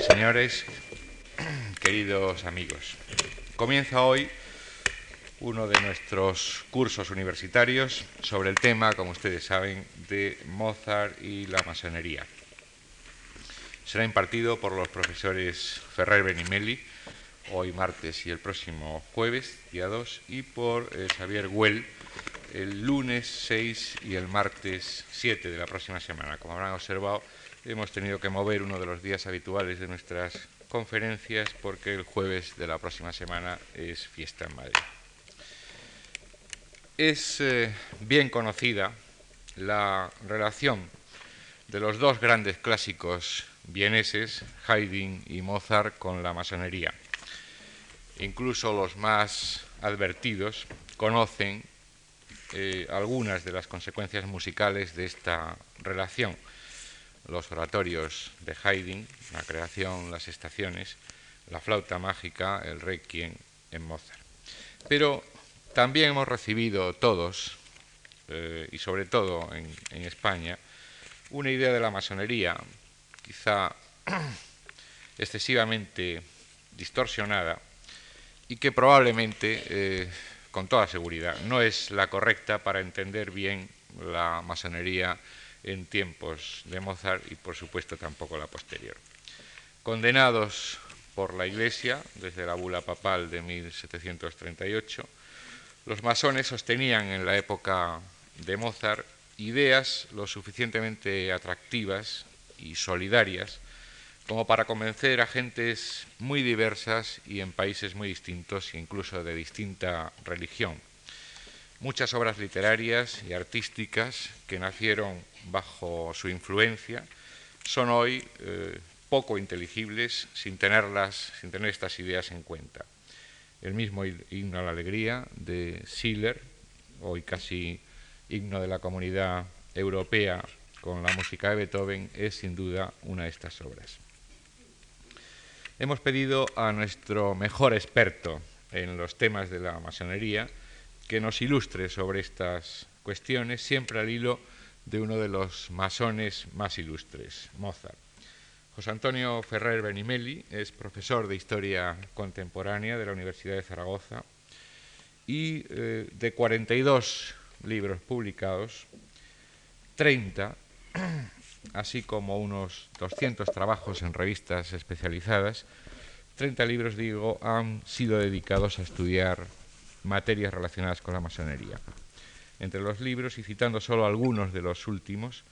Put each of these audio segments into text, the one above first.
y señores, queridos amigos. Comienza hoy uno de nuestros cursos universitarios sobre el tema, como ustedes saben, de Mozart y la masonería. Será impartido por los profesores Ferrer Benimeli, hoy martes y el próximo jueves, día 2, y por eh, Xavier Güell, el lunes 6 y el martes 7 de la próxima semana. Como habrán observado, hemos tenido que mover uno de los días habituales de nuestras conferencias porque el jueves de la próxima semana es fiesta en Madrid. Es eh, bien conocida la relación de los dos grandes clásicos vieneses, Haydn y Mozart, con la masonería. Incluso los más advertidos conocen eh, algunas de las consecuencias musicales de esta relación los oratorios de Haydn, la creación, las estaciones, la flauta mágica, el requiem en Mozart. Pero también hemos recibido todos, eh, y sobre todo en, España, una idea de la masonería, quizá excesivamente distorsionada, y que probablemente, eh, con toda seguridad, no es la correcta para entender bien la masonería en tiempos de Mozart y por supuesto tampoco la posterior. Condenados por la Iglesia desde la bula papal de 1738, los masones sostenían en la época de Mozart ideas lo suficientemente atractivas y solidarias como para convencer a gentes muy diversas y en países muy distintos, incluso de distinta religión. Muchas obras literarias y artísticas que nacieron bajo su influencia, son hoy eh, poco inteligibles sin tenerlas, sin tener estas ideas en cuenta. El mismo himno a la alegría de Schiller, hoy casi himno de la comunidad europea con la música de Beethoven, es sin duda una de estas obras. Hemos pedido a nuestro mejor experto en los temas de la masonería que nos ilustre sobre estas cuestiones, siempre al hilo de uno de los masones más ilustres, Mozart. José Antonio Ferrer Benimeli es profesor de Historia Contemporánea de la Universidad de Zaragoza y eh, de 42 libros publicados, 30, así como unos 200 trabajos en revistas especializadas, 30 libros, digo, han sido dedicados a estudiar materias relacionadas con la masonería entre los libros y citando solo algunos de los últimos,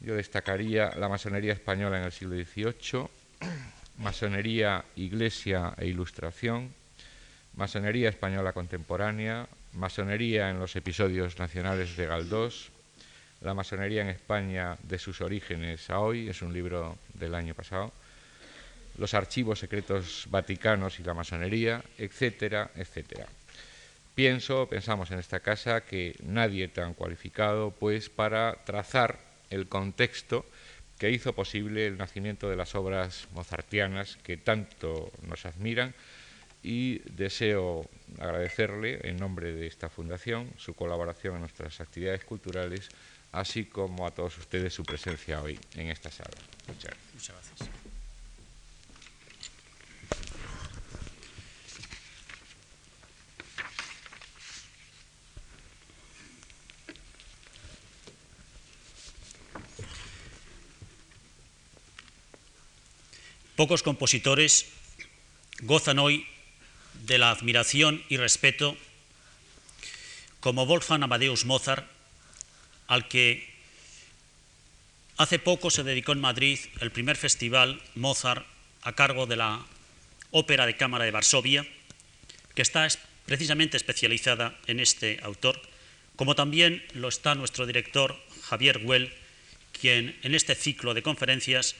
yo destacaría la masonería española en el siglo XVIII, masonería, iglesia e ilustración, masonería española contemporánea, masonería en los episodios nacionales de Galdós, la masonería en España de sus orígenes a hoy, es un libro del año pasado, los archivos secretos vaticanos y la masonería, etcétera, etcétera. Pienso, pensamos en esta casa, que nadie tan cualificado pues para trazar el contexto que hizo posible el nacimiento de las obras mozartianas que tanto nos admiran y deseo agradecerle en nombre de esta fundación su colaboración en nuestras actividades culturales, así como a todos ustedes su presencia hoy en esta sala. Muchas gracias. Pocos compositores gozan hoy de la admiración y respeto como Wolfgang Amadeus Mozart, al que hace poco se dedicó en Madrid el primer festival Mozart a cargo de la Ópera de Cámara de Varsovia, que está precisamente especializada en este autor, como también lo está nuestro director Javier Güell, quien en este ciclo de conferencias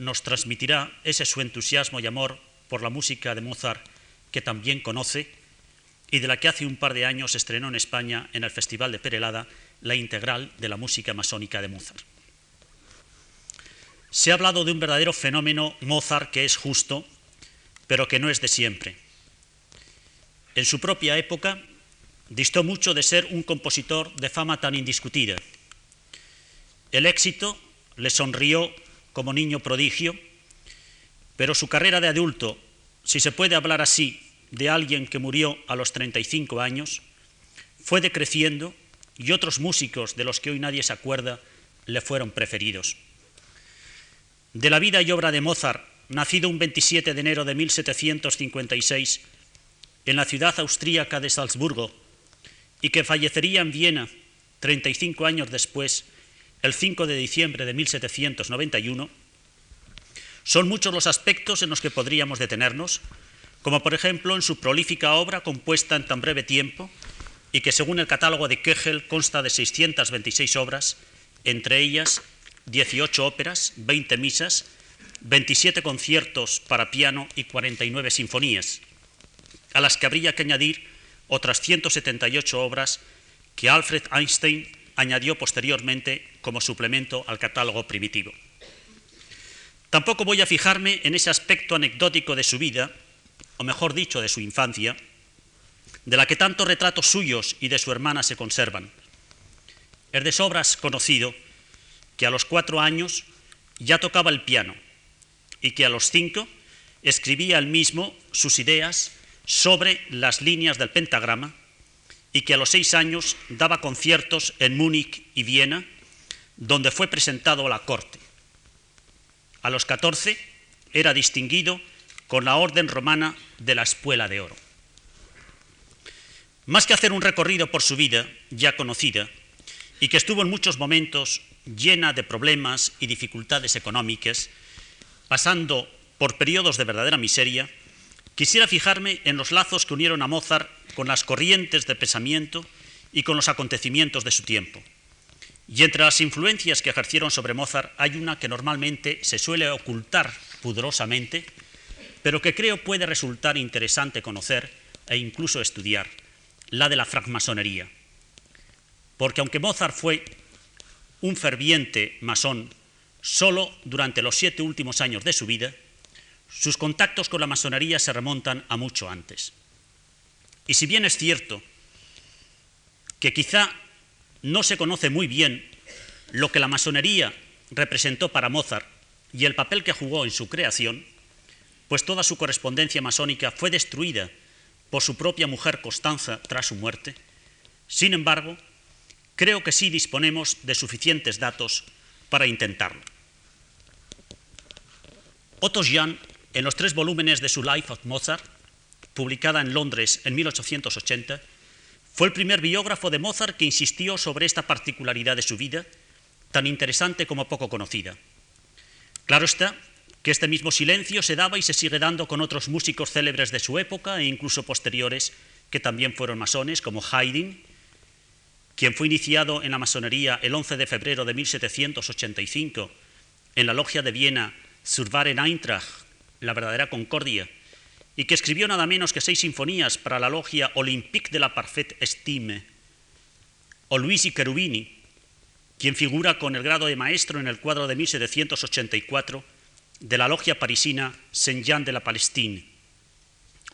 nos transmitirá ese su entusiasmo y amor por la música de Mozart que también conoce y de la que hace un par de años estrenó en España en el Festival de Perelada la integral de la música masónica de Mozart. Se ha hablado de un verdadero fenómeno Mozart que es justo, pero que no es de siempre. En su propia época distó mucho de ser un compositor de fama tan indiscutida. El éxito le sonrió como niño prodigio pero su carrera de adulto, si se puede hablar así de alguien que murió a los 35 años, fue decreciendo y otros músicos de los que hoy nadie se acuerda le fueron preferidos. De la vida y obra de Mozart, nacido un 27 de enero de 1756 en la ciudad austríaca de Salzburgo y que fallecería en Viena 35 años después, el 5 de diciembre de 1791, son muchos los aspectos en los que podríamos detenernos, como por ejemplo en su prolífica obra compuesta en tan breve tiempo y que según el catálogo de Kegel consta de 626 obras, entre ellas 18 óperas, 20 misas, 27 conciertos para piano y 49 sinfonías, a las que habría que añadir otras 178 obras que Alfred Einstein añadió posteriormente como suplemento al catálogo primitivo. Tampoco voy a fijarme en ese aspecto anecdótico de su vida, o mejor dicho, de su infancia, de la que tantos retratos suyos y de su hermana se conservan. Es de sobras conocido que a los cuatro años ya tocaba el piano y que a los cinco escribía él mismo sus ideas sobre las líneas del pentagrama y que a los seis años daba conciertos en Múnich y Viena, donde fue presentado a la corte. A los catorce era distinguido con la Orden Romana de la Espuela de Oro. Más que hacer un recorrido por su vida, ya conocida, y que estuvo en muchos momentos llena de problemas y dificultades económicas, pasando por periodos de verdadera miseria, quisiera fijarme en los lazos que unieron a Mozart con las corrientes de pensamiento y con los acontecimientos de su tiempo. Y entre las influencias que ejercieron sobre Mozart hay una que normalmente se suele ocultar pudorosamente, pero que creo puede resultar interesante conocer e incluso estudiar, la de la francmasonería. Porque aunque Mozart fue un ferviente masón solo durante los siete últimos años de su vida, sus contactos con la masonería se remontan a mucho antes. Y si bien es cierto que quizá no se conoce muy bien lo que la masonería representó para Mozart y el papel que jugó en su creación, pues toda su correspondencia masónica fue destruida por su propia mujer Constanza tras su muerte, sin embargo, creo que sí disponemos de suficientes datos para intentarlo. Otto Jan, en los tres volúmenes de su Life of Mozart, publicada en Londres en 1880, fue el primer biógrafo de Mozart que insistió sobre esta particularidad de su vida, tan interesante como poco conocida. Claro está que este mismo silencio se daba y se sigue dando con otros músicos célebres de su época e incluso posteriores que también fueron masones, como Haydn, quien fue iniciado en la masonería el 11 de febrero de 1785 en la logia de Viena Survaren Eintracht, la verdadera concordia, y que escribió nada menos que seis sinfonías para la logia Olympique de la Parfaite Estime, o Luigi Cherubini, quien figura con el grado de maestro en el cuadro de 1784 de la logia parisina Saint-Jean de la Palestine,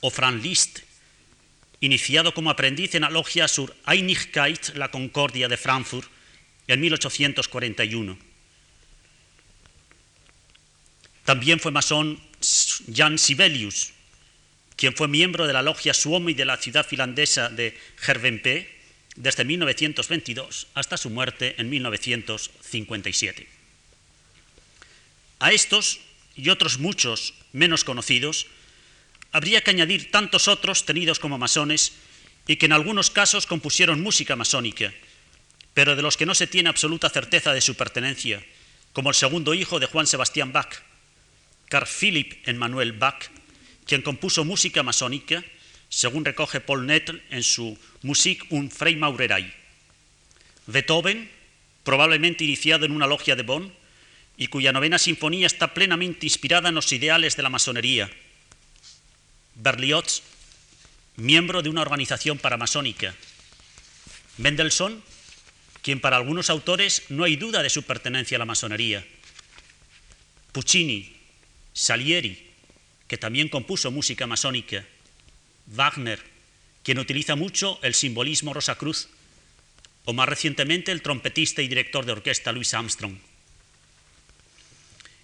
o Franz Liszt, iniciado como aprendiz en la logia sur Einigkeit, la Concordia de Frankfurt, en 1841. También fue masón Jan Sibelius, quien fue miembro de la logia Suomi de la ciudad finlandesa de Hervenpé desde 1922 hasta su muerte en 1957. A estos y otros muchos menos conocidos, habría que añadir tantos otros tenidos como masones y que en algunos casos compusieron música masónica, pero de los que no se tiene absoluta certeza de su pertenencia, como el segundo hijo de Juan Sebastián Bach, Carl Philipp Emmanuel Bach, quien compuso música masónica, según recoge Paul Nettel en su Musik und Freimaurerei. Beethoven, probablemente iniciado en una logia de Bonn, y cuya novena sinfonía está plenamente inspirada en los ideales de la masonería. Berlioz, miembro de una organización paramasónica. Mendelssohn, quien para algunos autores no hay duda de su pertenencia a la masonería. Puccini, Salieri, que también compuso música masónica. Wagner, quien utiliza mucho el simbolismo Rosacruz, o más recientemente el trompetista y director de orquesta Louis Armstrong.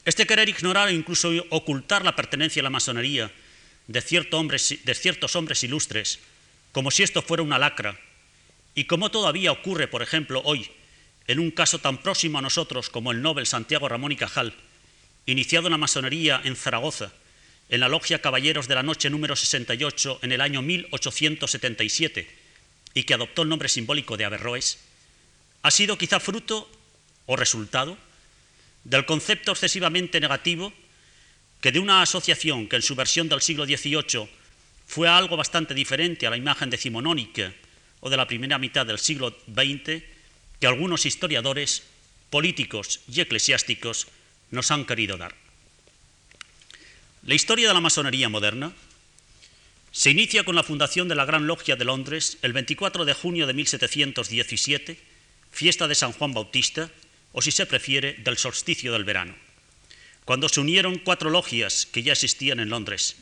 Este querer ignorar e incluso ocultar la pertenencia a la masonería de, de ciertos hombres ilustres, como si esto fuera una lacra, y como todavía ocurre, por ejemplo, hoy, en un caso tan próximo a nosotros como el Nobel Santiago Ramón y Cajal, iniciado en la masonería en Zaragoza, en la Logia Caballeros de la Noche número 68 en el año 1877, y que adoptó el nombre simbólico de Averroes, ha sido quizá fruto o resultado del concepto excesivamente negativo que de una asociación que en su versión del siglo XVIII fue algo bastante diferente a la imagen decimonónica o de la primera mitad del siglo XX, que algunos historiadores, políticos y eclesiásticos nos han querido dar. La historia de la masonería moderna se inicia con la fundación de la Gran Logia de Londres el 24 de junio de 1717, fiesta de San Juan Bautista, o si se prefiere, del solsticio del verano, cuando se unieron cuatro logias que ya existían en Londres.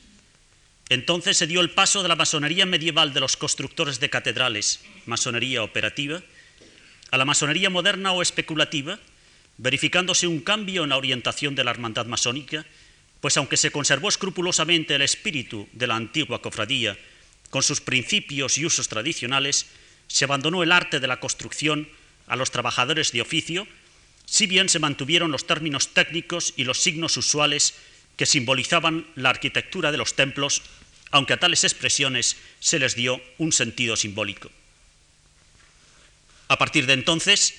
Entonces se dio el paso de la masonería medieval de los constructores de catedrales, masonería operativa, a la masonería moderna o especulativa, verificándose un cambio en la orientación de la hermandad masónica, pues aunque se conservó escrupulosamente el espíritu de la antigua cofradía, con sus principios y usos tradicionales, se abandonó el arte de la construcción a los trabajadores de oficio, si bien se mantuvieron los términos técnicos y los signos usuales que simbolizaban la arquitectura de los templos, aunque a tales expresiones se les dio un sentido simbólico. A partir de entonces,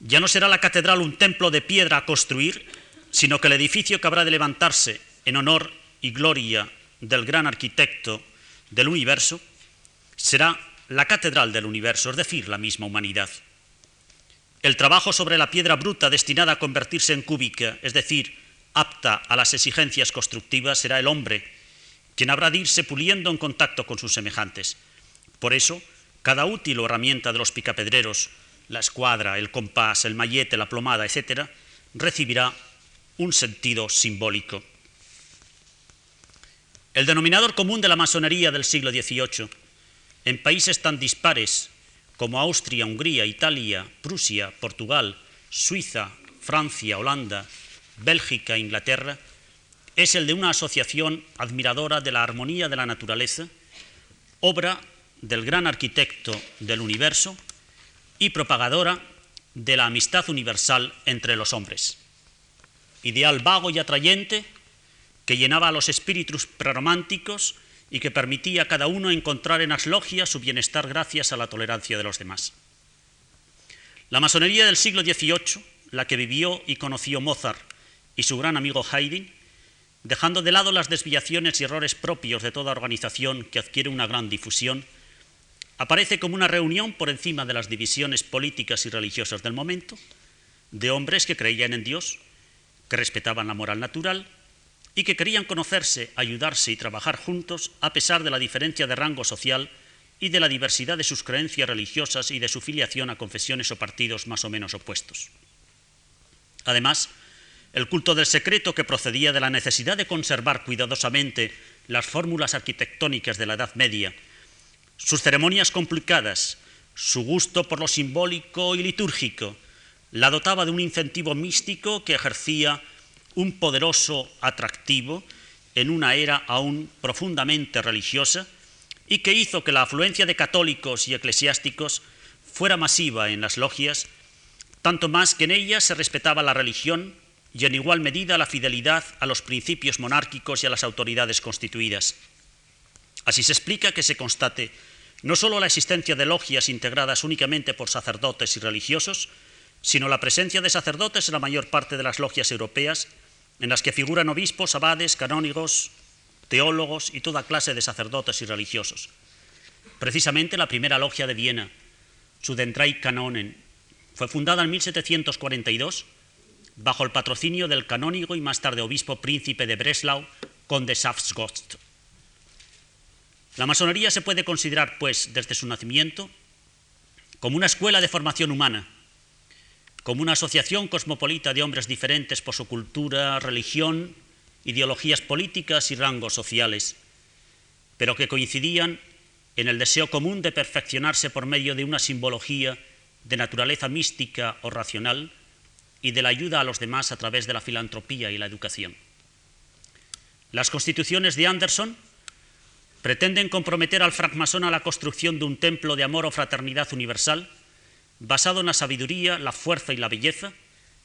ya no será la catedral un templo de piedra a construir, sino que el edificio que habrá de levantarse en honor y gloria del gran arquitecto del universo será la catedral del universo, es decir, la misma humanidad. El trabajo sobre la piedra bruta destinada a convertirse en cúbica, es decir, apta a las exigencias constructivas, será el hombre, quien habrá de irse puliendo en contacto con sus semejantes. Por eso, cada útil o herramienta de los picapedreros, la escuadra, el compás, el mallete, la plomada, etc., recibirá un sentido simbólico. El denominador común de la masonería del siglo XVIII, en países tan dispares como Austria, Hungría, Italia, Prusia, Portugal, Suiza, Francia, Holanda, Bélgica e Inglaterra, es el de una asociación admiradora de la armonía de la naturaleza, obra del gran arquitecto del universo y propagadora de la amistad universal entre los hombres. Ideal vago y atrayente que llenaba a los espíritus prerománticos y que permitía a cada uno encontrar en las logias su bienestar gracias a la tolerancia de los demás. La masonería del siglo XVIII, la que vivió y conoció Mozart y su gran amigo Haydn, dejando de lado las desviaciones y errores propios de toda organización que adquiere una gran difusión, aparece como una reunión por encima de las divisiones políticas y religiosas del momento, de hombres que creían en Dios, que respetaban la moral natural y que querían conocerse, ayudarse y trabajar juntos a pesar de la diferencia de rango social y de la diversidad de sus creencias religiosas y de su filiación a confesiones o partidos más o menos opuestos. Además, el culto del secreto que procedía de la necesidad de conservar cuidadosamente las fórmulas arquitectónicas de la Edad Media, sus ceremonias complicadas, su gusto por lo simbólico y litúrgico, la dotaba de un incentivo místico que ejercía un poderoso atractivo en una era aún profundamente religiosa y que hizo que la afluencia de católicos y eclesiásticos fuera masiva en las logias, tanto más que en ellas se respetaba la religión y en igual medida la fidelidad a los principios monárquicos y a las autoridades constituidas. Así se explica que se constate no solo la existencia de logias integradas únicamente por sacerdotes y religiosos, sino la presencia de sacerdotes en la mayor parte de las logias europeas, en las que figuran obispos, abades, canónigos, teólogos y toda clase de sacerdotes y religiosos. Precisamente la primera logia de Viena, Sudentrei Kanonen, fue fundada en 1742 bajo el patrocinio del canónigo y más tarde obispo príncipe de Breslau, conde Safsgost. La masonería se puede considerar, pues, desde su nacimiento, como una escuela de formación humana, como una asociación cosmopolita de hombres diferentes por su cultura, religión, ideologías políticas y rangos sociales, pero que coincidían en el deseo común de perfeccionarse por medio de una simbología de naturaleza mística o racional, y de la ayuda a los demás a través de la filantropía y la educación. Las constituciones de Anderson pretenden comprometer al francmasón a la construcción de un templo de amor o fraternidad universal basado en la sabiduría, la fuerza y la belleza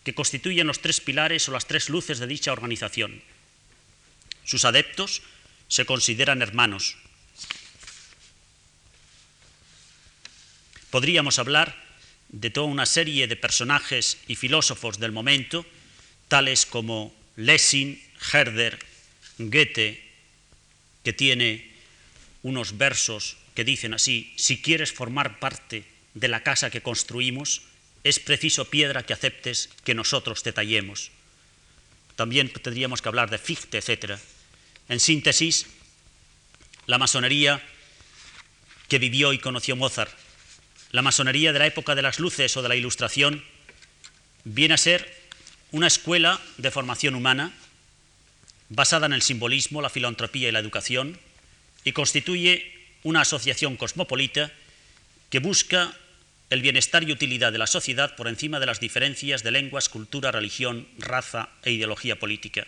que constituyen los tres pilares o las tres luces de dicha organización. Sus adeptos se consideran hermanos. Podríamos hablar de toda una serie de personajes y filósofos del momento, tales como Lessing, Herder, Goethe, que tiene unos versos que dicen así, si quieres formar parte de la casa que construimos, es preciso piedra que aceptes que nosotros te tallemos. También tendríamos que hablar de Fichte, etc. En síntesis, la masonería que vivió y conoció Mozart, la masonería de la época de las luces o de la ilustración, viene a ser una escuela de formación humana basada en el simbolismo, la filantropía y la educación, y constituye una asociación cosmopolita que busca el bienestar y utilidad de la sociedad por encima de las diferencias de lenguas, cultura, religión, raza e ideología política.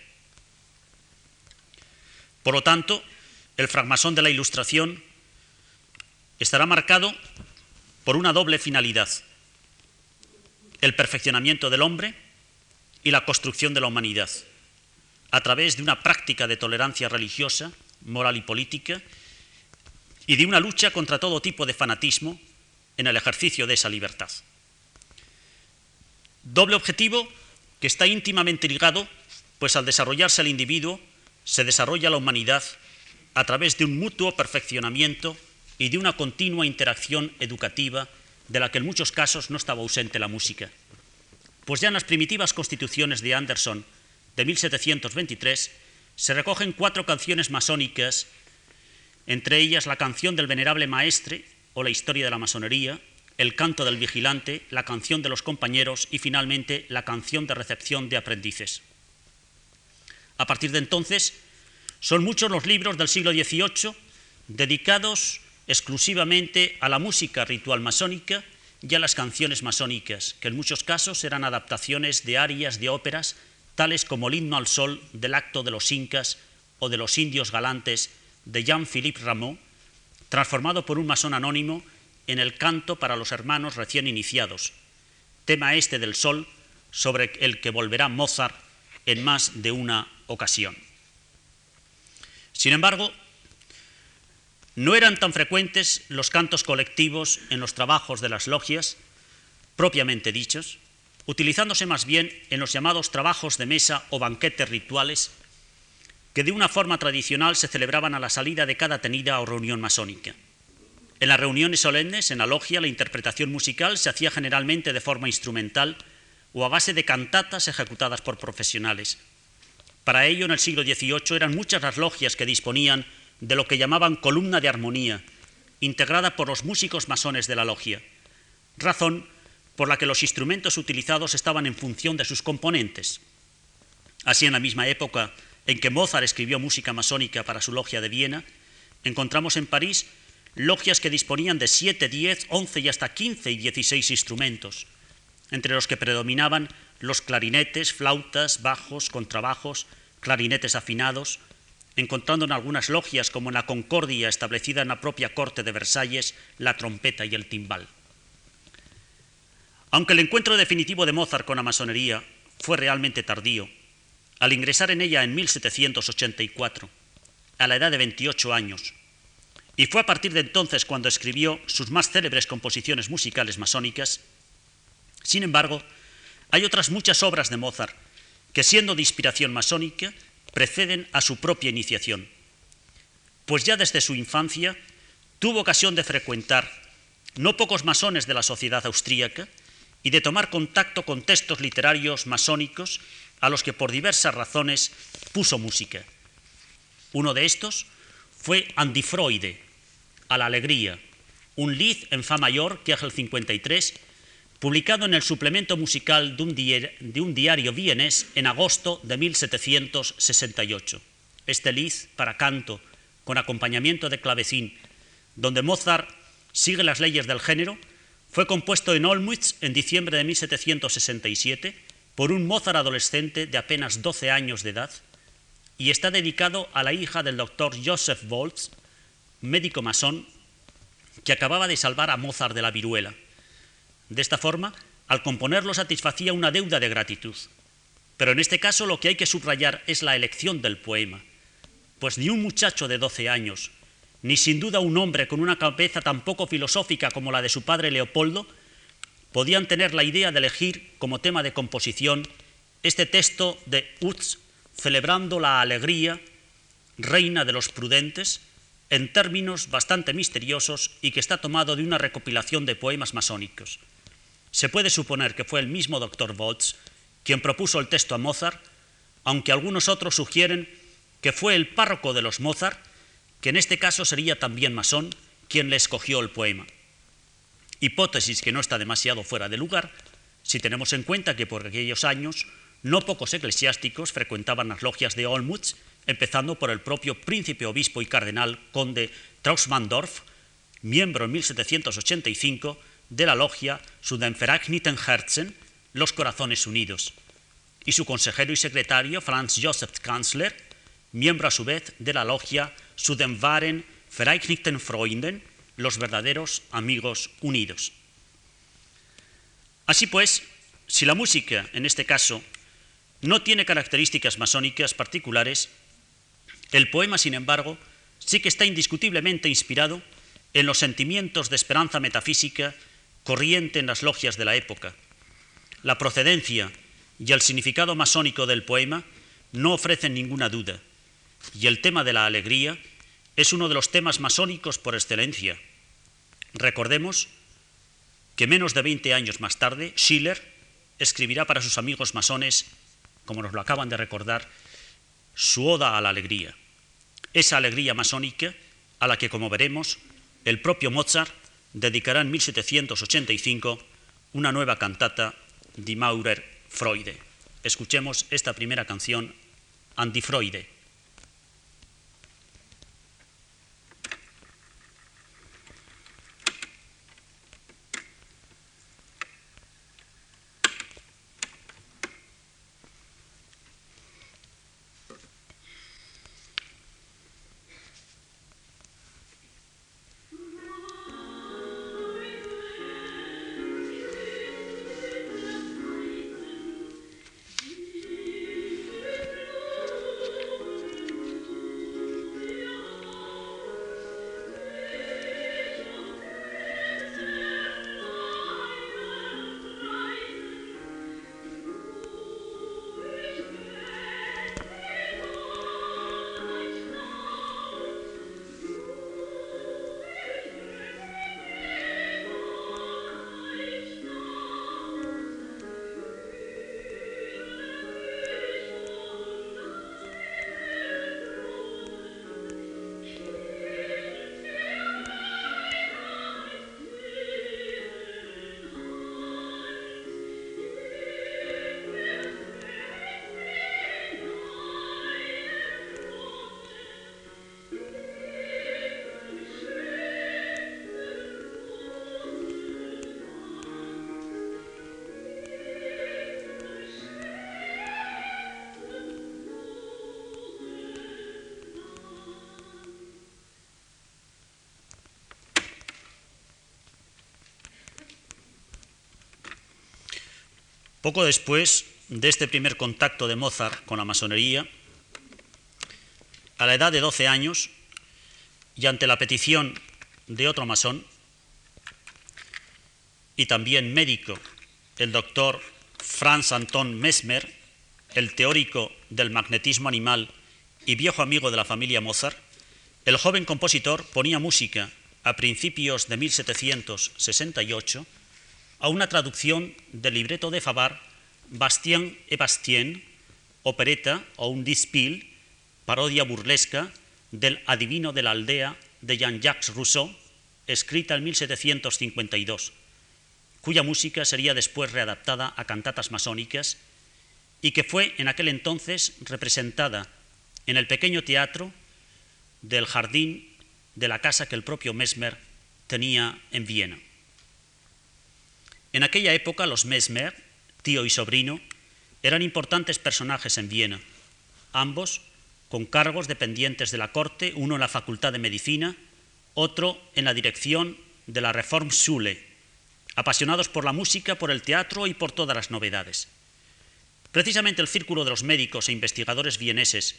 Por lo tanto, el francmasón de la Ilustración estará marcado por una doble finalidad, el perfeccionamiento del hombre y la construcción de la humanidad, a través de una práctica de tolerancia religiosa, moral y política, y de una lucha contra todo tipo de fanatismo en el ejercicio de esa libertad. Doble objetivo que está íntimamente ligado, pues al desarrollarse el individuo, se desarrolla la humanidad a través de un mutuo perfeccionamiento y de una continua interacción educativa de la que en muchos casos no estaba ausente la música. Pues ya en las primitivas constituciones de Anderson de 1723 se recogen cuatro canciones masónicas, entre ellas la canción del venerable maestre, o la historia de la masonería, el canto del vigilante, la canción de los compañeros y finalmente la canción de recepción de aprendices. A partir de entonces, son muchos los libros del siglo XVIII dedicados exclusivamente a la música ritual masónica y a las canciones masónicas, que en muchos casos eran adaptaciones de arias de óperas, tales como el himno al sol del acto de los incas o de los indios galantes de Jean-Philippe Rameau, transformado por un masón anónimo en el canto para los hermanos recién iniciados, tema este del sol sobre el que volverá Mozart en más de una ocasión. Sin embargo, no eran tan frecuentes los cantos colectivos en los trabajos de las logias, propiamente dichos, utilizándose más bien en los llamados trabajos de mesa o banquetes rituales que de una forma tradicional se celebraban a la salida de cada tenida o reunión masónica. En las reuniones solemnes, en la logia, la interpretación musical se hacía generalmente de forma instrumental o a base de cantatas ejecutadas por profesionales. Para ello, en el siglo XVIII eran muchas las logias que disponían de lo que llamaban columna de armonía, integrada por los músicos masones de la logia, razón por la que los instrumentos utilizados estaban en función de sus componentes. Así, en la misma época, en que Mozart escribió música masónica para su logia de Viena, encontramos en París logias que disponían de 7, 10, 11 y hasta 15 y 16 instrumentos, entre los que predominaban los clarinetes, flautas, bajos, contrabajos, clarinetes afinados, encontrando en algunas logias, como en la Concordia establecida en la propia corte de Versalles, la trompeta y el timbal. Aunque el encuentro definitivo de Mozart con la masonería fue realmente tardío, al ingresar en ella en 1784, a la edad de 28 años, y fue a partir de entonces cuando escribió sus más célebres composiciones musicales masónicas, sin embargo, hay otras muchas obras de Mozart que, siendo de inspiración masónica, preceden a su propia iniciación, pues ya desde su infancia tuvo ocasión de frecuentar no pocos masones de la sociedad austríaca y de tomar contacto con textos literarios masónicos a los que por diversas razones puso música. Uno de estos fue Andifroide, a la alegría, un lied en fa mayor, que es el 53, publicado en el suplemento musical de un, de un diario vienés en agosto de 1768. Este lied para canto, con acompañamiento de clavecín, donde Mozart sigue las leyes del género, fue compuesto en Olmütz en diciembre de 1767 por un Mozart adolescente de apenas 12 años de edad y está dedicado a la hija del doctor Joseph Volz, médico masón que acababa de salvar a Mozart de la viruela. De esta forma, al componerlo satisfacía una deuda de gratitud. Pero en este caso lo que hay que subrayar es la elección del poema, pues ni un muchacho de 12 años, ni sin duda un hombre con una cabeza tan poco filosófica como la de su padre Leopoldo, podían tener la idea de elegir como tema de composición este texto de Utz celebrando la alegría, reina de los prudentes, en términos bastante misteriosos y que está tomado de una recopilación de poemas masónicos. Se puede suponer que fue el mismo doctor Volz quien propuso el texto a Mozart, aunque algunos otros sugieren que fue el párroco de los Mozart, que en este caso sería también masón, quien le escogió el poema hipótesis que no está demasiado fuera de lugar si tenemos en cuenta que por aquellos años no pocos eclesiásticos frecuentaban las logias de Olmutz, empezando por el propio príncipe, obispo y cardenal conde Trausmanndorf, miembro en 1785 de la logia Sudenvereinigten Herzen, los Corazones Unidos, y su consejero y secretario Franz Joseph Kanzler, miembro a su vez de la logia Sudenwaren Vereinigten Freunden, los verdaderos amigos unidos. Así pues, si la música, en este caso, no tiene características masónicas particulares, el poema, sin embargo, sí que está indiscutiblemente inspirado en los sentimientos de esperanza metafísica corriente en las logias de la época. La procedencia y el significado masónico del poema no ofrecen ninguna duda, y el tema de la alegría es uno de los temas masónicos por excelencia. Recordemos que menos de 20 años más tarde, Schiller escribirá para sus amigos masones, como nos lo acaban de recordar, su Oda a la Alegría. Esa alegría masónica a la que, como veremos, el propio Mozart dedicará en 1785 una nueva cantata Die Maurer Freude. Escuchemos esta primera canción, Freude. Poco después de este primer contacto de Mozart con la masonería, a la edad de 12 años, y ante la petición de otro masón, y también médico, el doctor Franz Anton Mesmer, el teórico del magnetismo animal y viejo amigo de la familia Mozart, el joven compositor ponía música a principios de 1768 a una traducción del libreto de Fabar, Bastien et Bastien, opereta o un dispil, parodia burlesca del Adivino de la aldea de Jean-Jacques Rousseau, escrita en 1752, cuya música sería después readaptada a cantatas masónicas y que fue en aquel entonces representada en el pequeño teatro del jardín de la casa que el propio Mesmer tenía en Viena. En aquella época los Mesmer, tío y sobrino, eran importantes personajes en Viena, ambos con cargos dependientes de la corte, uno en la Facultad de Medicina, otro en la dirección de la Reformschule, apasionados por la música, por el teatro y por todas las novedades. Precisamente el círculo de los médicos e investigadores vieneses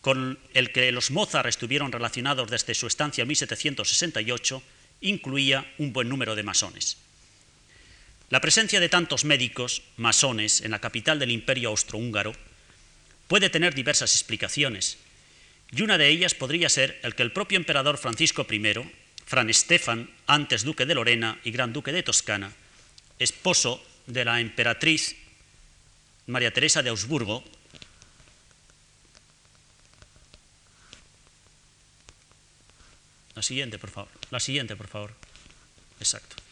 con el que los Mozart estuvieron relacionados desde su estancia en 1768 incluía un buen número de masones. La presencia de tantos médicos masones en la capital del imperio austrohúngaro puede tener diversas explicaciones, y una de ellas podría ser el que el propio emperador Francisco I, Fran Stefan, antes duque de Lorena y gran duque de Toscana, esposo de la emperatriz María Teresa de Augsburgo, La siguiente, por favor. La siguiente, por favor. Exacto.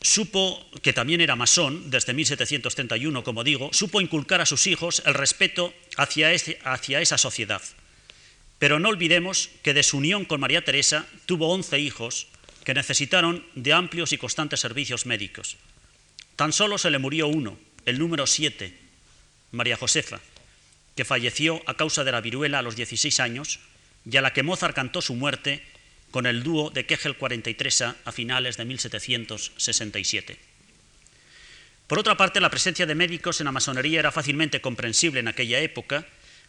Supo, que también era masón desde 1731, como digo, supo inculcar a sus hijos el respeto hacia, esa sociedad. Pero no olvidemos que de su unión con María Teresa tuvo 11 hijos que necesitaron de amplios y constantes servicios médicos. Tan solo se le murió uno, el número 7, María Josefa, que falleció a causa de la viruela a los 16 años y a la que Mozart cantó su muerte con el dúo de Kegel 43 a finales de 1767. Por otra parte, la presencia de médicos en la masonería era fácilmente comprensible en aquella época,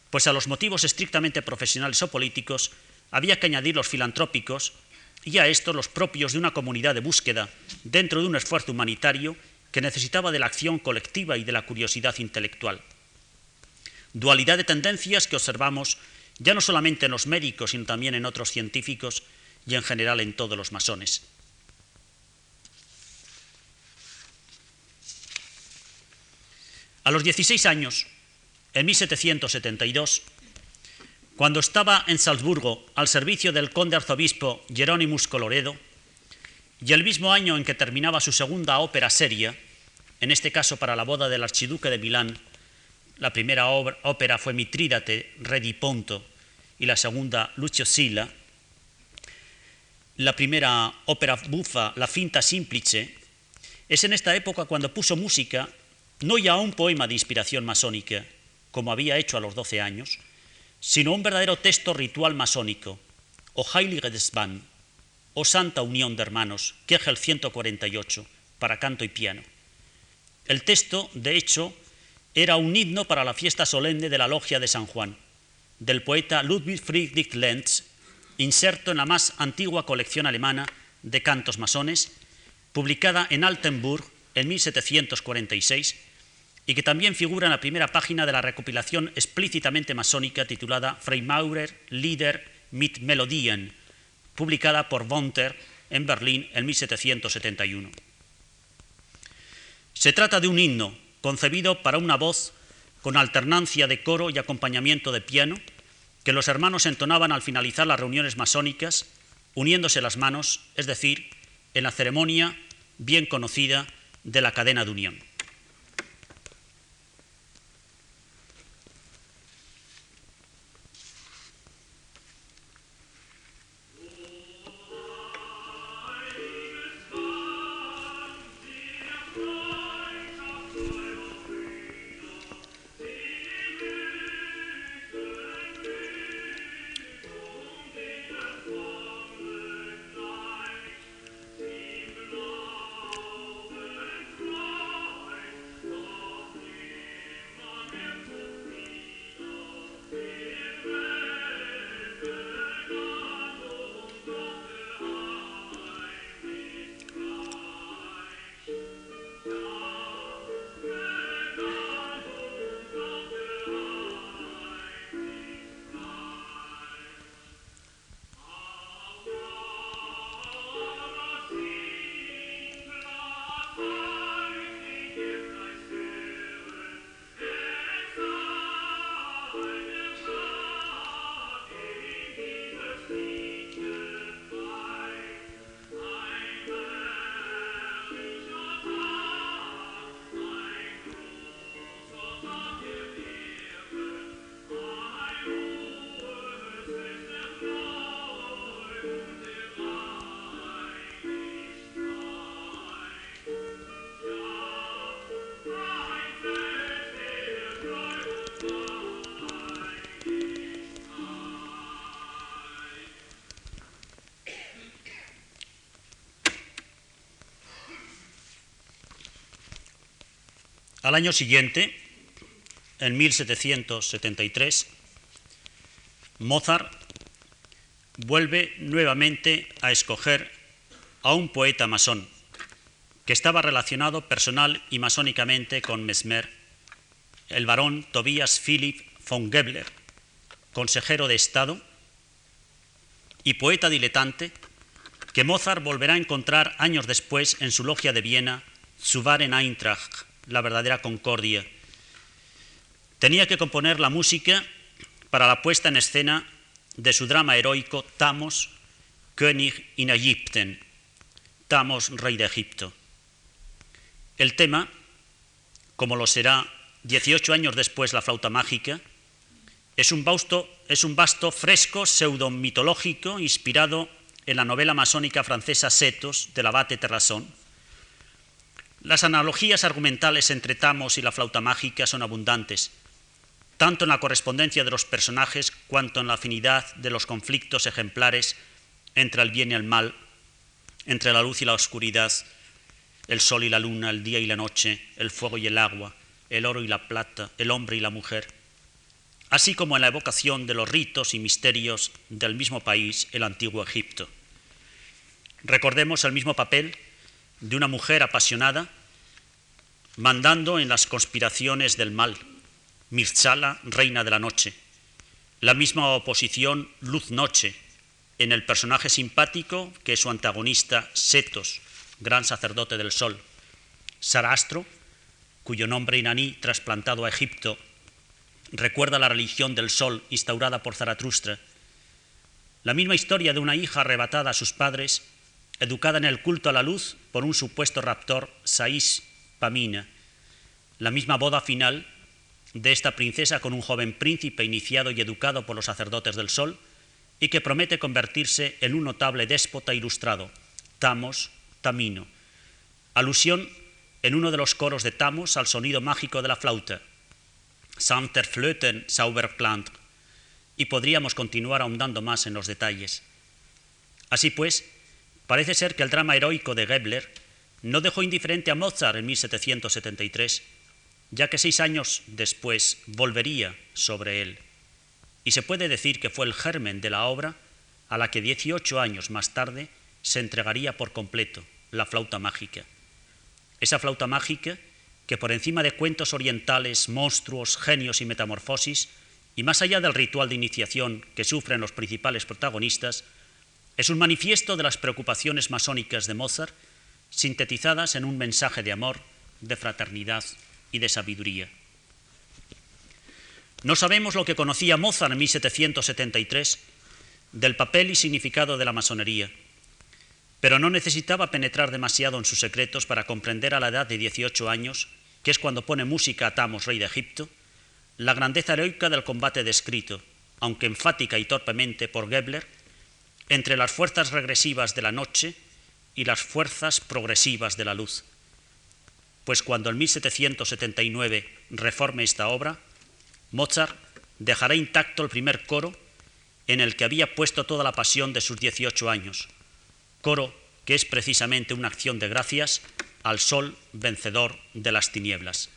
pues a los motivos estrictamente profesionales o políticos había que añadir los filantrópicos y a estos los propios de una comunidad de búsqueda dentro de un esfuerzo humanitario que necesitaba de la acción colectiva y de la curiosidad intelectual. Dualidad de tendencias que observamos ya no solamente en los médicos, sino también en otros científicos y en general en todos los masones. A los 16 años, en 1772, cuando estaba en Salzburgo al servicio del conde arzobispo Jerónimus Coloredo, y el mismo año en que terminaba su segunda ópera seria, en este caso para la boda del archiduque de Milán, la primera ópera fue Mitrídate, Re di Ponto, y la segunda Lucio Silla, la primera ópera bufa, La finta simplice, es en esta época cuando puso música no ya un poema de inspiración masónica, como había hecho a los 12 años, sino un verdadero texto ritual masónico, o Heilige des Band, o Santa Unión de Hermanos, el 148, para canto y piano. El texto, de hecho, era un himno para la fiesta solemne de la Logia de San Juan, del poeta Ludwig Friedrich Lenz inserto en la más antigua colección alemana de cantos masones, publicada en Altenburg en 1746 y que también figura en la primera página de la recopilación explícitamente masónica titulada Freimaurer Lieder mit Melodien, publicada por Wonter en Berlín en 1771. Se trata de un himno concebido para una voz con alternancia de coro y acompañamiento de piano, que los hermanos entonaban al finalizar las reuniones masónicas, uniéndose las manos, es decir, en la ceremonia bien conocida de la cadena de unión. Al año siguiente, en 1773, Mozart vuelve nuevamente a escoger a un poeta masón que estaba relacionado personal y masónicamente con Mesmer, el barón Tobias Philipp von Gebler, consejero de Estado y poeta diletante que Mozart volverá a encontrar años después en su logia de Viena, su en Eintracht, la verdadera concordia. Tenía que componer la música para la puesta en escena de su drama heroico Tamos, König in Ägypten, Tamos, rey de Egipto. El tema, como lo será 18 años después la flauta mágica, es un, es un vasto fresco pseudo-mitológico inspirado en la novela masónica francesa Setos del abate Terrasson. Las analogías argumentales entre Tamos y la flauta mágica son abundantes, tanto en la correspondencia de los personajes cuanto en la afinidad de los conflictos ejemplares entre el bien y el mal, entre la luz y la oscuridad, el sol y la luna, el día y la noche, el fuego y el agua, el oro y la plata, el hombre y la mujer, así como en la evocación de los ritos y misterios del mismo país, el antiguo Egipto. Recordemos el mismo papel de una mujer apasionada mandando en las conspiraciones del mal, Mirzala, reina de la noche, la misma oposición luz-noche en el personaje simpático que es su antagonista Setos, gran sacerdote del sol, Sarastro, cuyo nombre iraní trasplantado a Egipto recuerda la religión del sol instaurada por Zaratustra, la misma historia de una hija arrebatada a sus padres, educada en el culto a la luz por un supuesto raptor, Saís Pamina, la misma boda final de esta princesa con un joven príncipe iniciado y educado por los sacerdotes del sol y que promete convertirse en un notable déspota ilustrado, Tamos Tamino, alusión en uno de los coros de Tamos al sonido mágico de la flauta, Santer Flöten Sauberplant, y podríamos continuar ahondando más en los detalles. Así pues, parece ser que el drama heroico de Gebler no dejó indiferente a Mozart en 1773, ya que seis años después volvería sobre él, y se puede decir que fue el germen de la obra a la que 18 años más tarde se entregaría por completo, la flauta mágica. Esa flauta mágica que por encima de cuentos orientales, monstruos, genios y metamorfosis, y más allá del ritual de iniciación que sufren los principales protagonistas, es un manifiesto de las preocupaciones masónicas de Mozart, sintetizadas en un mensaje de amor, de fraternidad y de sabiduría. No sabemos lo que conocía Mozart en 1773 del papel y significado de la masonería pero no necesitaba penetrar demasiado en sus secretos para comprender a la edad de 18 años, que es cuando pone música a Tamos, rey de Egipto, la grandeza heroica del combate descrito, aunque enfática y torpemente por Gebler, entre las fuerzas regresivas de la noche y las fuerzas progresivas de la luz. Pues cuando en 1779 reforme esta obra, Mozart dejará intacto el primer coro en el que había puesto toda la pasión de sus 18 años, coro que es precisamente una acción de gracias al sol vencedor de las tinieblas.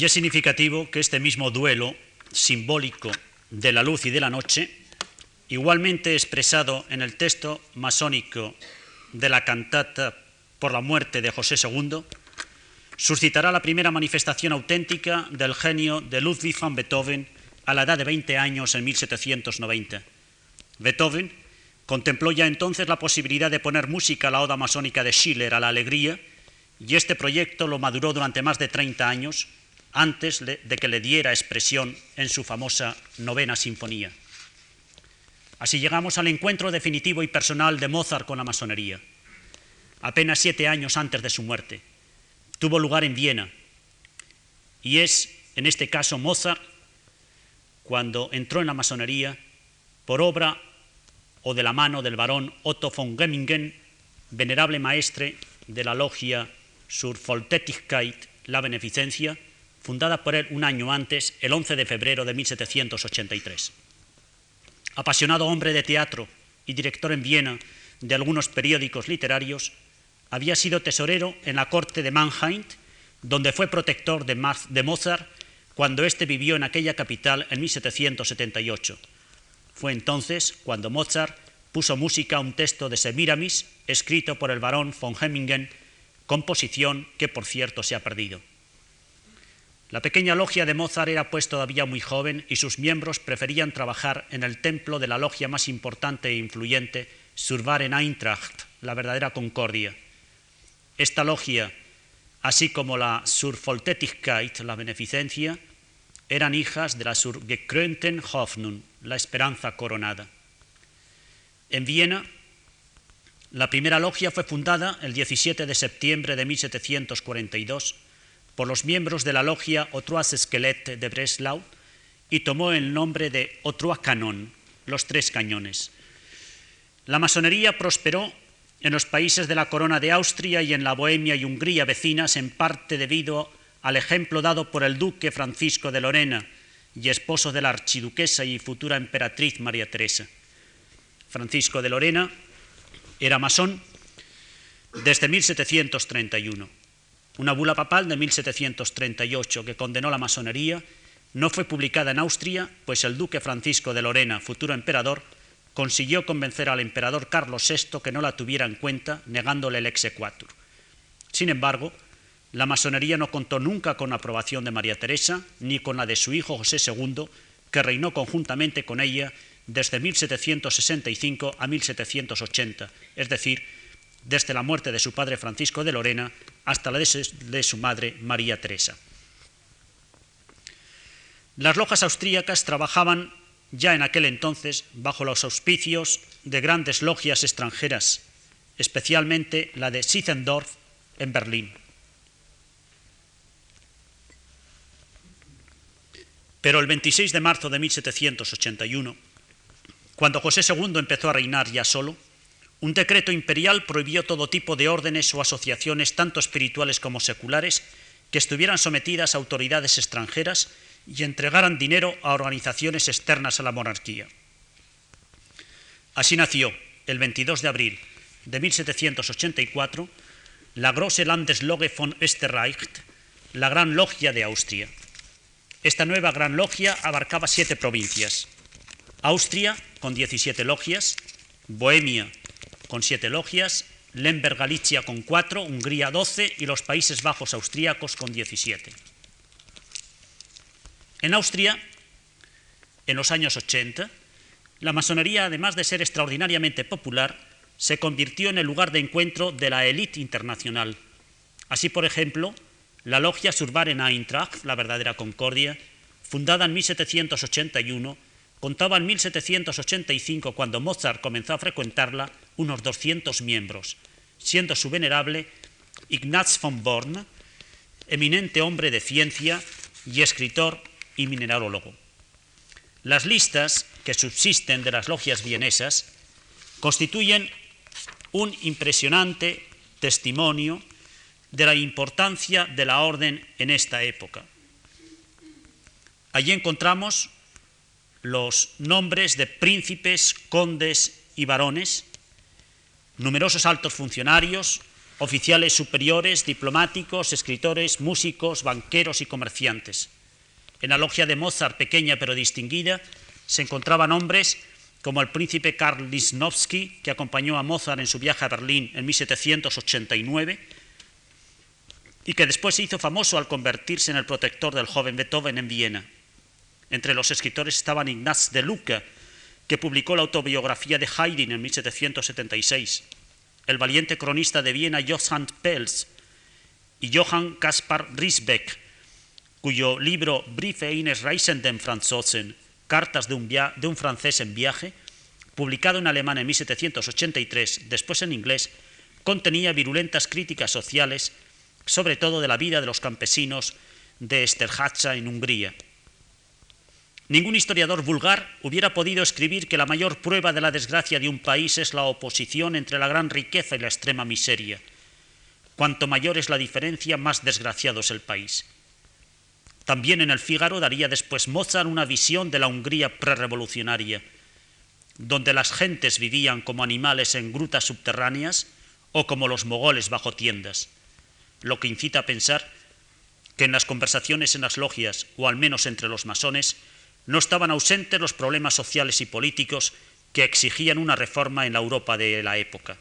Y es significativo que este mismo duelo simbólico de la luz y de la noche, igualmente expresado en el texto masónico de la cantata por la muerte de José II, suscitará la primera manifestación auténtica del genio de Ludwig van Beethoven a la edad de 20 años en 1790. Beethoven contempló ya entonces la posibilidad de poner música a la oda masónica de Schiller a la alegría y este proyecto lo maduró durante más de 30 años antes de que le diera expresión en su famosa novena sinfonía. Así llegamos al encuentro definitivo y personal de Mozart con la masonería. Apenas siete años antes de su muerte, tuvo lugar en Viena y es, en este caso, Mozart, cuando entró en la masonería por obra o de la mano del barón Otto von Gemmingen, venerable maestre de la logia Sur Voltätigkeit, la beneficencia, fundada por él un año antes, el 11 de febrero de 1783. Apasionado hombre de teatro y director en Viena de algunos periódicos literarios, había sido tesorero en la corte de Mannheim, donde fue protector de, Mozart cuando éste vivió en aquella capital en 1778. Fue entonces cuando Mozart puso música a un texto de Semiramis escrito por el barón von Hemmingen, composición que por cierto se ha perdido. La pequeña logia de Mozart era pues todavía muy joven y sus miembros preferían trabajar en el templo de la logia más importante e influyente, Survaren Eintracht, la verdadera concordia. Esta logia, así como la Survoltätigkeit, la beneficencia, eran hijas de la Surgekrönten Hoffnung, la esperanza coronada. En Viena, la primera logia fue fundada el 17 de septiembre de 1742 por los miembros de la logia Otroas Skelet de Breslau y tomó el nombre de Otroa Canon, los tres cañones. La masonería prosperó en los países de la Corona de Austria y en la Bohemia y Hungría vecinas, en parte debido al ejemplo dado por el duque Francisco de Lorena y esposo de la archiduquesa y futura emperatriz María Teresa. Francisco de Lorena era masón desde 1731. Una bula papal de 1738 que condenó la masonería no fue publicada en Austria, pues el duque Francisco de Lorena, futuro emperador, consiguió convencer al emperador Carlos VI que no la tuviera en cuenta, negándole el exequatur. Sin embargo, la masonería no contó nunca con la aprobación de María Teresa ni con la de su hijo José II, que reinó conjuntamente con ella desde 1765 a 1780, es decir, desde la muerte de su padre Francisco de Lorena hasta la de su madre María Teresa. Las lojas austríacas trabajaban ya en aquel entonces bajo los auspicios de grandes logias extranjeras, especialmente la de Sitzendorf en Berlín. Pero el 26 de marzo de 1781, cuando José II empezó a reinar ya solo, un decreto imperial prohibió todo tipo de órdenes o asociaciones, tanto espirituales como seculares, que estuvieran sometidas a autoridades extranjeras y entregaran dinero a organizaciones externas a la monarquía. Así nació, el 22 de abril de 1784, la Große Landesloge von Österreich, la Gran Logia de Austria. Esta nueva Gran Logia abarcaba siete provincias. Austria, con 17 logias, Bohemia, con siete logias, Lemberg Galicia con cuatro, Hungría 12 y los Países Bajos austríacos con 17. En Austria, en los años 80, la masonería, además de ser extraordinariamente popular, se convirtió en el lugar de encuentro de la élite internacional. Así, por ejemplo, la logia Surbaren Eintracht, la verdadera concordia, fundada en 1781, contaba en 1785, cuando Mozart comenzó a frecuentarla, unos 200 miembros, siendo su venerable Ignaz von Born, eminente hombre de ciencia y escritor y mineralólogo. Las listas que subsisten de las logias vienesas constituyen un impresionante testimonio de la importancia de la orden en esta época. Allí encontramos los nombres de príncipes, condes y varones, numerosos altos funcionarios, oficiales superiores, diplomáticos, escritores, músicos, banqueros y comerciantes. En la logia de Mozart, pequeña pero distinguida, se encontraban hombres como el príncipe Karl Lisnowski, que acompañó a Mozart en su viaje a Berlín en 1789, y que después se hizo famoso al convertirse en el protector del joven Beethoven en Viena. Entre los escritores estaban Ignaz de Lucca, que publicó la autobiografía de Haydn en 1776, el valiente cronista de Viena Johann Pels y Johann Kaspar Riesbeck, cuyo libro Briefe eines Reisenden Franzosen, Cartas de un, un francés en viaje, publicado en alemán en 1783, después en inglés, contenía virulentas críticas sociales, sobre todo de la vida de los campesinos de Esterháza en Hungría. Ningún historiador vulgar hubiera podido escribir que la mayor prueba de la desgracia de un país es la oposición entre la gran riqueza y la extrema miseria. Cuanto mayor es la diferencia, más desgraciado es el país. También en el Fígaro daría después Mozart una visión de la Hungría prerevolucionaria, donde las gentes vivían como animales en grutas subterráneas o como los mogoles bajo tiendas, lo que incita a pensar que en las conversaciones en las logias, o al menos entre los masones, no estaban ausentes los problemas sociales y políticos que exigían una reforma en la Europa de la época.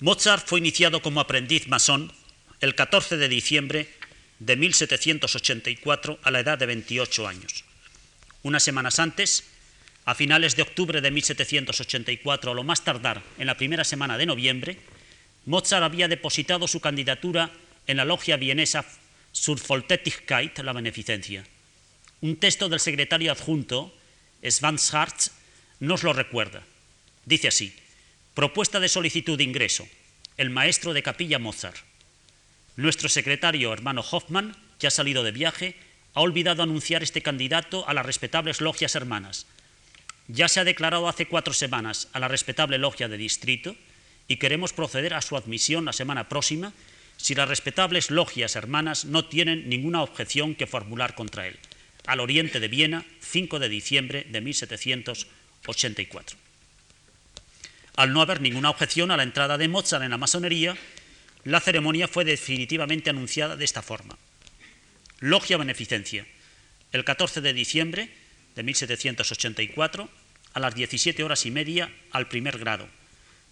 Mozart fue iniciado como aprendiz masón el 14 de diciembre de 1784 a la edad de 28 años. Unas semanas antes, a finales de octubre de 1784, o lo más tardar en la primera semana de noviembre, Mozart había depositado su candidatura en la logia vienesa Zur Volltätigkeit, la beneficencia. Un texto del secretario adjunto, Schwartz, nos lo recuerda. Dice así, propuesta de solicitud de ingreso, el maestro de capilla Mozart. Nuestro secretario, hermano Hoffman, que ha salido de viaje, ha olvidado anunciar este candidato a las respetables logias hermanas. Ya se ha declarado hace cuatro semanas a la respetable logia de distrito y queremos proceder a su admisión la semana próxima si las respetables logias hermanas no tienen ninguna objeción que formular contra él al oriente de Viena, 5 de diciembre de 1784. Al no haber ninguna objeción a la entrada de Mozart en la masonería, la ceremonia fue definitivamente anunciada de esta forma. Logia Beneficencia, el 14 de diciembre de 1784, a las 17 horas y media, al primer grado.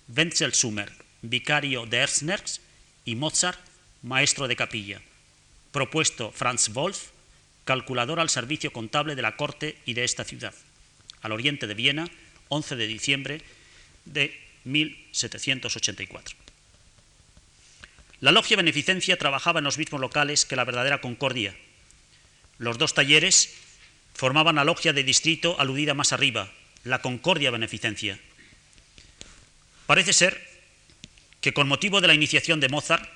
Wenzel Summer, vicario de Erznerz, y Mozart, maestro de capilla. Propuesto Franz Wolf, calculador al servicio contable de la corte y de esta ciudad, al oriente de Viena, 11 de diciembre de 1784. La logia Beneficencia trabajaba en los mismos locales que la verdadera Concordia. Los dos talleres formaban la logia de distrito aludida más arriba, la Concordia Beneficencia. Parece ser que con motivo de la iniciación de Mozart,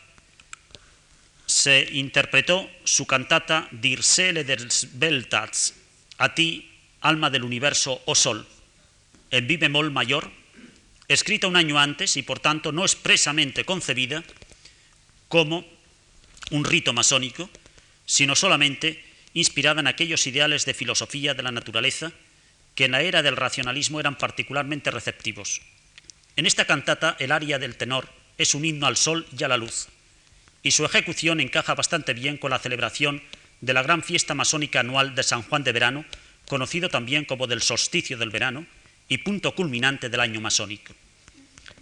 se interpretó su cantata Dir Seele des Weltats, a ti, alma del universo, oh sol, en mi mayor, escrita un año antes y por tanto no expresamente concebida como un rito masónico, sino solamente inspirada en aquellos ideales de filosofía de la naturaleza que en la era del racionalismo eran particularmente receptivos. En esta cantata el aria del tenor es un himno al sol y a la luz y su ejecución encaja bastante bien con la celebración de la gran fiesta masónica anual de San Juan de Verano, conocido también como del solsticio del verano y punto culminante del año masónico.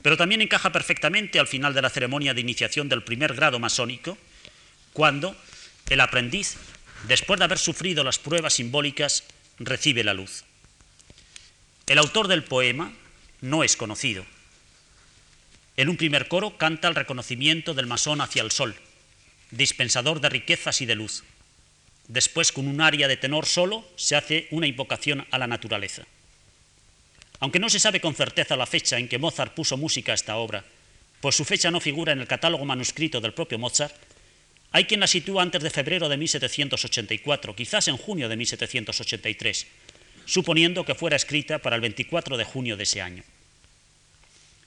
Pero también encaja perfectamente al final de la ceremonia de iniciación del primer grado masónico, cuando el aprendiz, después de haber sufrido las pruebas simbólicas, recibe la luz. El autor del poema no es conocido, en un primer coro canta el reconocimiento del masón hacia el sol, dispensador de riquezas y de luz. Después, con un aria de tenor solo, se hace una invocación a la naturaleza. Aunque no se sabe con certeza la fecha en que Mozart puso música a esta obra, pues su fecha no figura en el catálogo manuscrito del propio Mozart, hay quien la sitúa antes de febrero de 1784, quizás en junio de 1783, suponiendo que fuera escrita para el 24 de junio de ese año.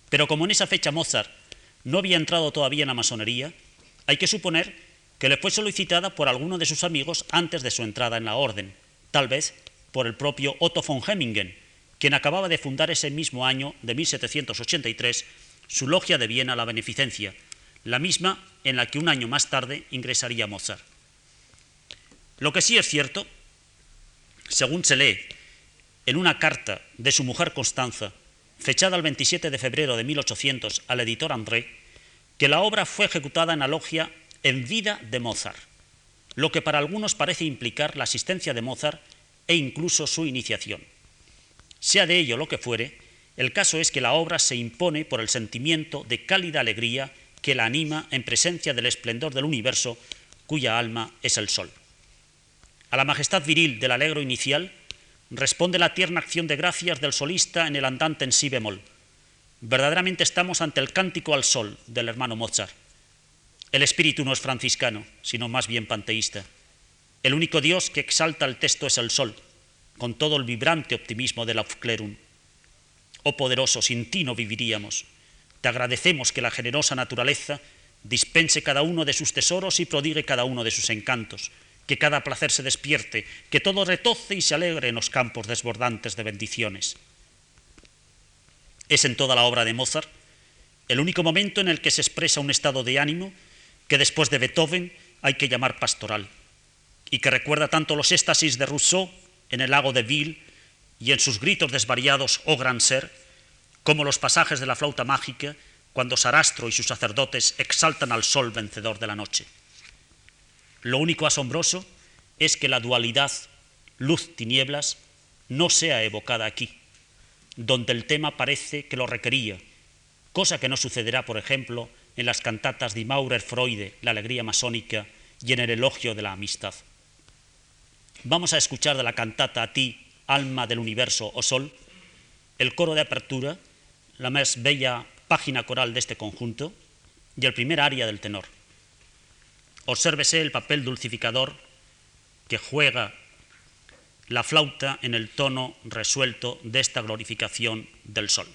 Pero como en esa fecha Mozart no había entrado todavía en la masonería, hay que suponer que le fue solicitada por alguno de sus amigos antes de su entrada en la orden, tal vez por el propio Otto von Hemmingen, quien acababa de fundar ese mismo año de 1783 su logia de Viena La Beneficencia, la misma en la que un año más tarde ingresaría Mozart. Lo que sí es cierto, según se lee en una carta de su mujer Constanza, fechada el 27 de febrero de 1800 al editor André, que la obra fue ejecutada en la logia en vida de Mozart, lo que para algunos parece implicar la asistencia de Mozart e incluso su iniciación. Sea de ello lo que fuere, el caso es que la obra se impone por el sentimiento de cálida alegría que la anima en presencia del esplendor del universo, cuya alma es el sol. A la majestad viril del alegro inicial responde la tierna acción de gracias del solista en el andante en si bemol. Verdaderamente estamos ante el cántico al sol del hermano Mozart. El espíritu no es franciscano, sino más bien panteísta. El único Dios que exalta el texto es el sol, con todo el vibrante optimismo del Aufklärung. Oh poderoso, sin ti no viviríamos. Te agradecemos que la generosa naturaleza dispense cada uno de sus tesoros y prodigue cada uno de sus encantos, que cada placer se despierte, que todo retoce y se alegre en los campos desbordantes de bendiciones. Es en toda la obra de Mozart el único momento en el que se expresa un estado de ánimo que después de Beethoven hay que llamar pastoral, y que recuerda tanto los éxtasis de Rousseau en el lago de Ville y en sus gritos desvariados, oh gran ser, como los pasajes de la flauta mágica cuando Sarastro y sus sacerdotes exaltan al sol vencedor de la noche. Lo único asombroso es que la dualidad luz-tinieblas no sea evocada aquí, donde el tema parece que lo requería, cosa que no sucederá, por ejemplo, en las cantatas de Maurer Freude, La alegría masónica, y en el elogio de la amistad. Vamos a escuchar de la cantata a ti, alma del universo o sol, el coro de apertura, la más bella página coral de este conjunto y el primer aria del tenor. Obsérvese el papel dulcificador que juega la flauta en el tono resuelto de esta glorificación del sol.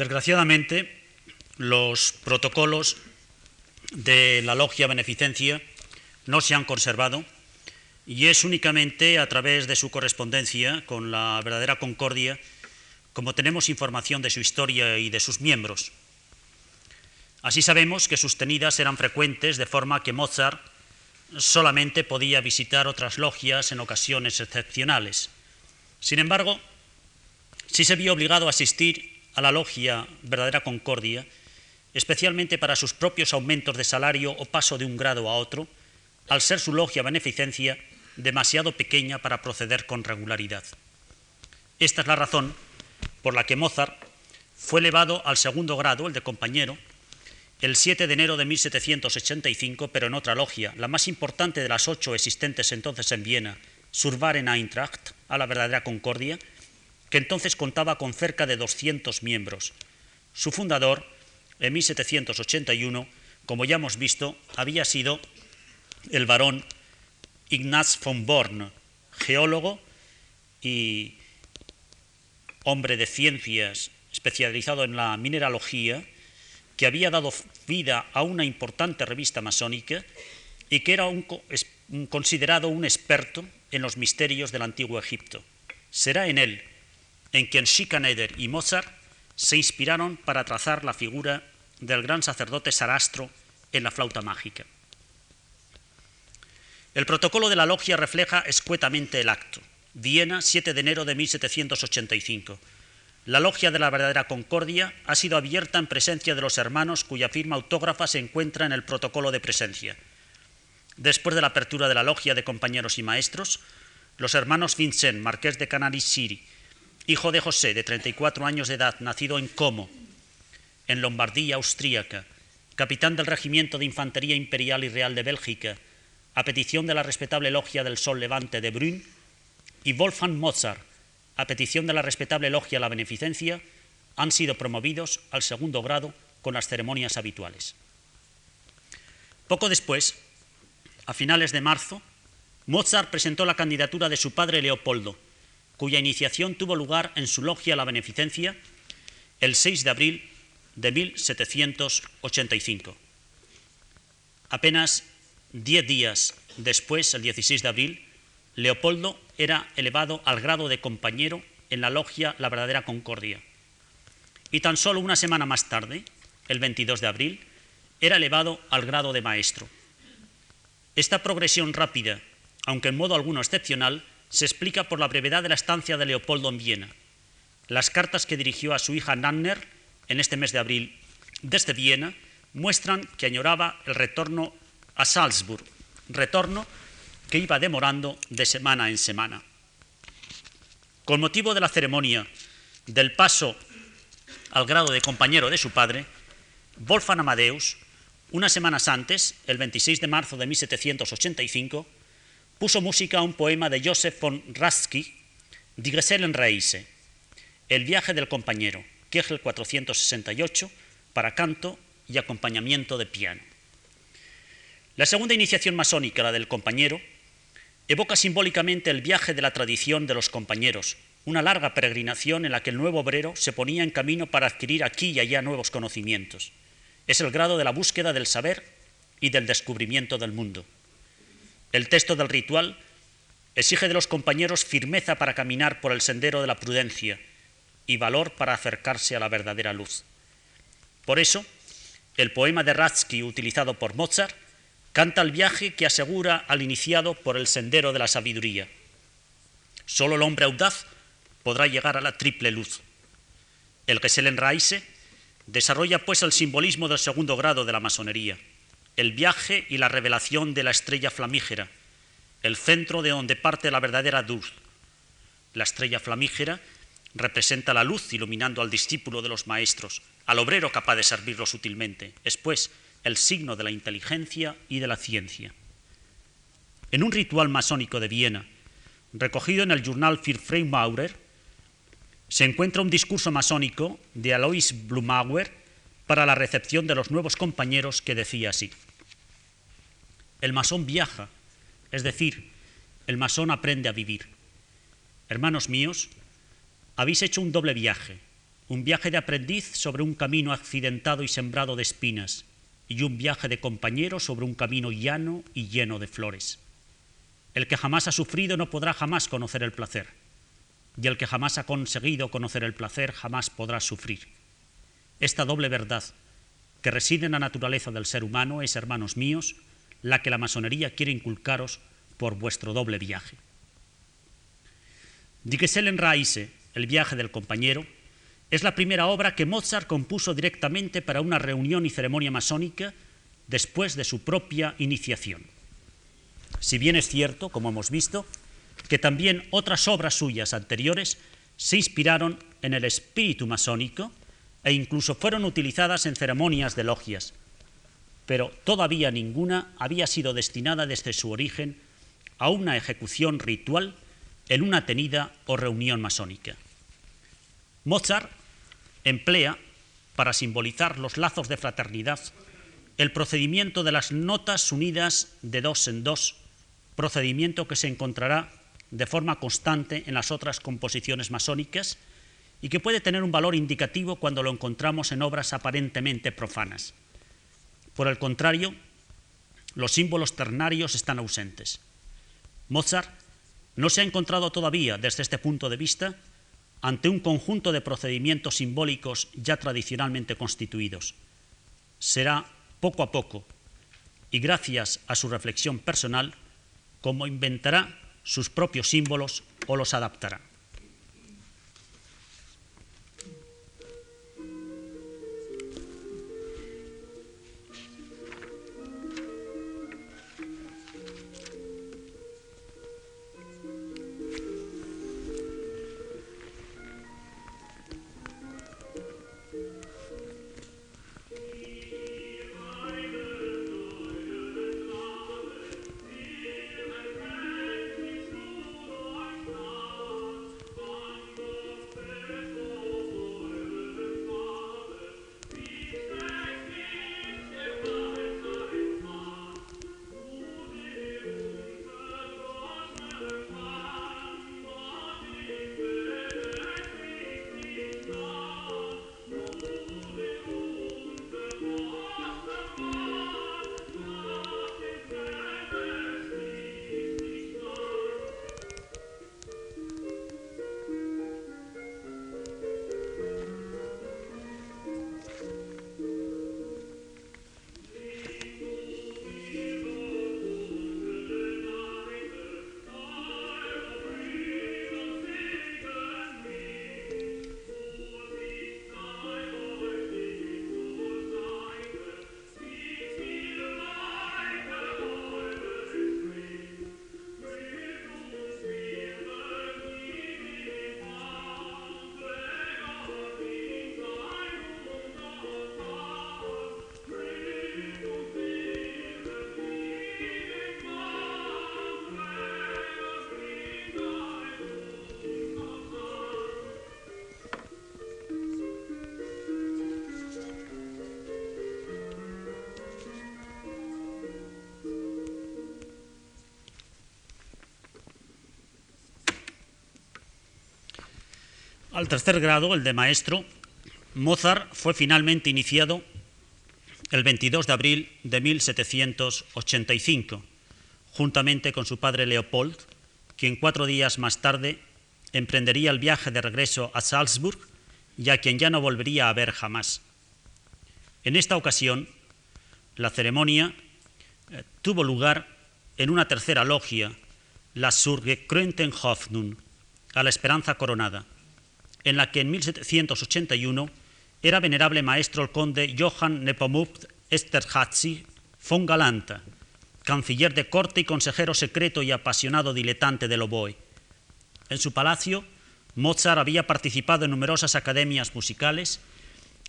Desgraciadamente, los protocolos de la logia beneficencia no se han conservado y es únicamente a través de su correspondencia con la verdadera concordia como tenemos información de su historia y de sus miembros. Así sabemos que sus tenidas eran frecuentes de forma que Mozart solamente podía visitar otras logias en ocasiones excepcionales. Sin embargo, sí se vio obligado a asistir a la logia Verdadera Concordia, especialmente para sus propios aumentos de salario o paso de un grado a otro, al ser su logia beneficencia demasiado pequeña para proceder con regularidad. Esta es la razón por la que Mozart fue elevado al segundo grado, el de compañero, el 7 de enero de 1785, pero en otra logia, la más importante de las ocho existentes entonces en Viena, Survaren Eintracht, a la verdadera Concordia, que entonces contaba con cerca de 200 miembros. Su fundador, en 1781, como ya hemos visto, había sido el varón Ignaz von Born, geólogo y hombre de ciencias especializado en la mineralogía, que había dado vida a una importante revista masónica y que era considerado un experto en los misterios del antiguo Egipto. Será en él en quien Schikaneder y Mozart se inspiraron para trazar la figura del gran sacerdote Sarastro en la flauta mágica. El protocolo de la logia refleja escuetamente el acto. Viena, 7 de enero de 1785. La logia de la verdadera concordia ha sido abierta en presencia de los hermanos cuya firma autógrafa se encuentra en el protocolo de presencia. Después de la apertura de la logia de compañeros y maestros, los hermanos Vincent, marqués de Canaris hijo de José, de 34 años de edad, nacido en Como, en Lombardía austríaca, capitán del Regimiento de Infantería Imperial y Real de Bélgica, a petición de la respetable logia del Sol Levante de Brünn, y Wolfgang Mozart, a petición de la respetable logia La Beneficencia, han sido promovidos al segundo grado con las ceremonias habituales. Poco después, a finales de marzo, Mozart presentó la candidatura de su padre Leopoldo, cuya iniciación tuvo lugar en su logia La Beneficencia el 6 de abril de 1785. Apenas diez días después, el 16 de abril, Leopoldo era elevado al grado de compañero en la logia La Verdadera Concordia. Y tan solo una semana más tarde, el 22 de abril, era elevado al grado de maestro. Esta progresión rápida, aunque en modo alguno excepcional, se explica por la brevedad de la estancia de Leopoldo en Viena. Las cartas que dirigió a su hija Nanner en este mes de abril desde Viena muestran que añoraba el retorno a Salzburg, retorno que iba demorando de semana en semana. Con motivo de la ceremonia del paso al grado de compañero de su padre, Wolfgang Amadeus, unas semanas antes, el 26 de marzo de 1785, puso música a un poema de Joseph von Ratsky, Die Gesellenreise, El viaje del compañero, Kegel 468, para canto y acompañamiento de piano. La segunda iniciación masónica, la del compañero, evoca simbólicamente el viaje de la tradición de los compañeros, una larga peregrinación en la que el nuevo obrero se ponía en camino para adquirir aquí y allá nuevos conocimientos. Es el grado de la búsqueda del saber y del descubrimiento del mundo. El texto del ritual exige de los compañeros firmeza para caminar por el sendero de la prudencia y valor para acercarse a la verdadera luz. Por eso, el poema de Ratsky utilizado por Mozart Canta el viaje que asegura al iniciado por el sendero de la sabiduría. Solo el hombre audaz podrá llegar a la triple luz. El Gesellenreise desarrolla pues el simbolismo del segundo grado de la masonería, el viaje y la revelación de la estrella flamígera, el centro de donde parte la verdadera luz. La estrella flamígera representa la luz iluminando al discípulo de los maestros, al obrero capaz de servirlo sutilmente. Es pues el signo de la inteligencia y de la ciencia. En un ritual masónico de Viena, recogido en el journal für Freimaurer, se encuentra un discurso masónico de Alois Blumauer para la recepción de los nuevos compañeros que decía así: El masón viaja, es decir, el masón aprende a vivir. Hermanos míos, habéis hecho un doble viaje, un viaje de aprendiz sobre un camino accidentado y sembrado de espinas, y un viaje de compañero sobre un camino llano y lleno de flores. El que jamás ha sufrido no podrá jamás conocer el placer, y el que jamás ha conseguido conocer el placer jamás podrá sufrir. Esta doble verdad que reside en la naturaleza del ser humano es, hermanos míos, la que la masonería quiere inculcaros por vuestro doble viaje. Die Reise, el viaje del compañero, es la primera obra que Mozart compuso directamente para una reunión y ceremonia masónica después de su propia iniciación. Si bien es cierto, como hemos visto, que también otras obras suyas anteriores se inspiraron en el espíritu masónico e incluso fueron utilizadas en ceremonias de logias, pero todavía ninguna había sido destinada desde su origen a una ejecución ritual en una tenida o reunión masónica. Mozart emplea, para simbolizar los lazos de fraternidad, el procedimiento de las notas unidas de dos en dos, procedimiento que se encontrará de forma constante en las otras composiciones masónicas y que puede tener un valor indicativo cuando lo encontramos en obras aparentemente profanas. Por el contrario, los símbolos ternarios están ausentes. Mozart no se ha encontrado todavía, desde este punto de vista, ante un conjunto de procedimientos simbólicos ya tradicionalmente constituidos. Será poco a poco, y gracias a su reflexión personal, como inventará sus propios símbolos o los adaptará. Al tercer grado, el de maestro, Mozart fue finalmente iniciado el 22 de abril de 1785, juntamente con su padre Leopold, quien cuatro días más tarde emprendería el viaje de regreso a Salzburg y a quien ya no volvería a ver jamás. En esta ocasión, la ceremonia eh, tuvo lugar en una tercera logia, la Surgekrönten Hoffnung, a la esperanza coronada en la que en 1781 era venerable maestro el conde Johann Nepomuk Esterházy von Galanta, canciller de corte y consejero secreto y apasionado diletante del oboe. En su palacio, Mozart había participado en numerosas academias musicales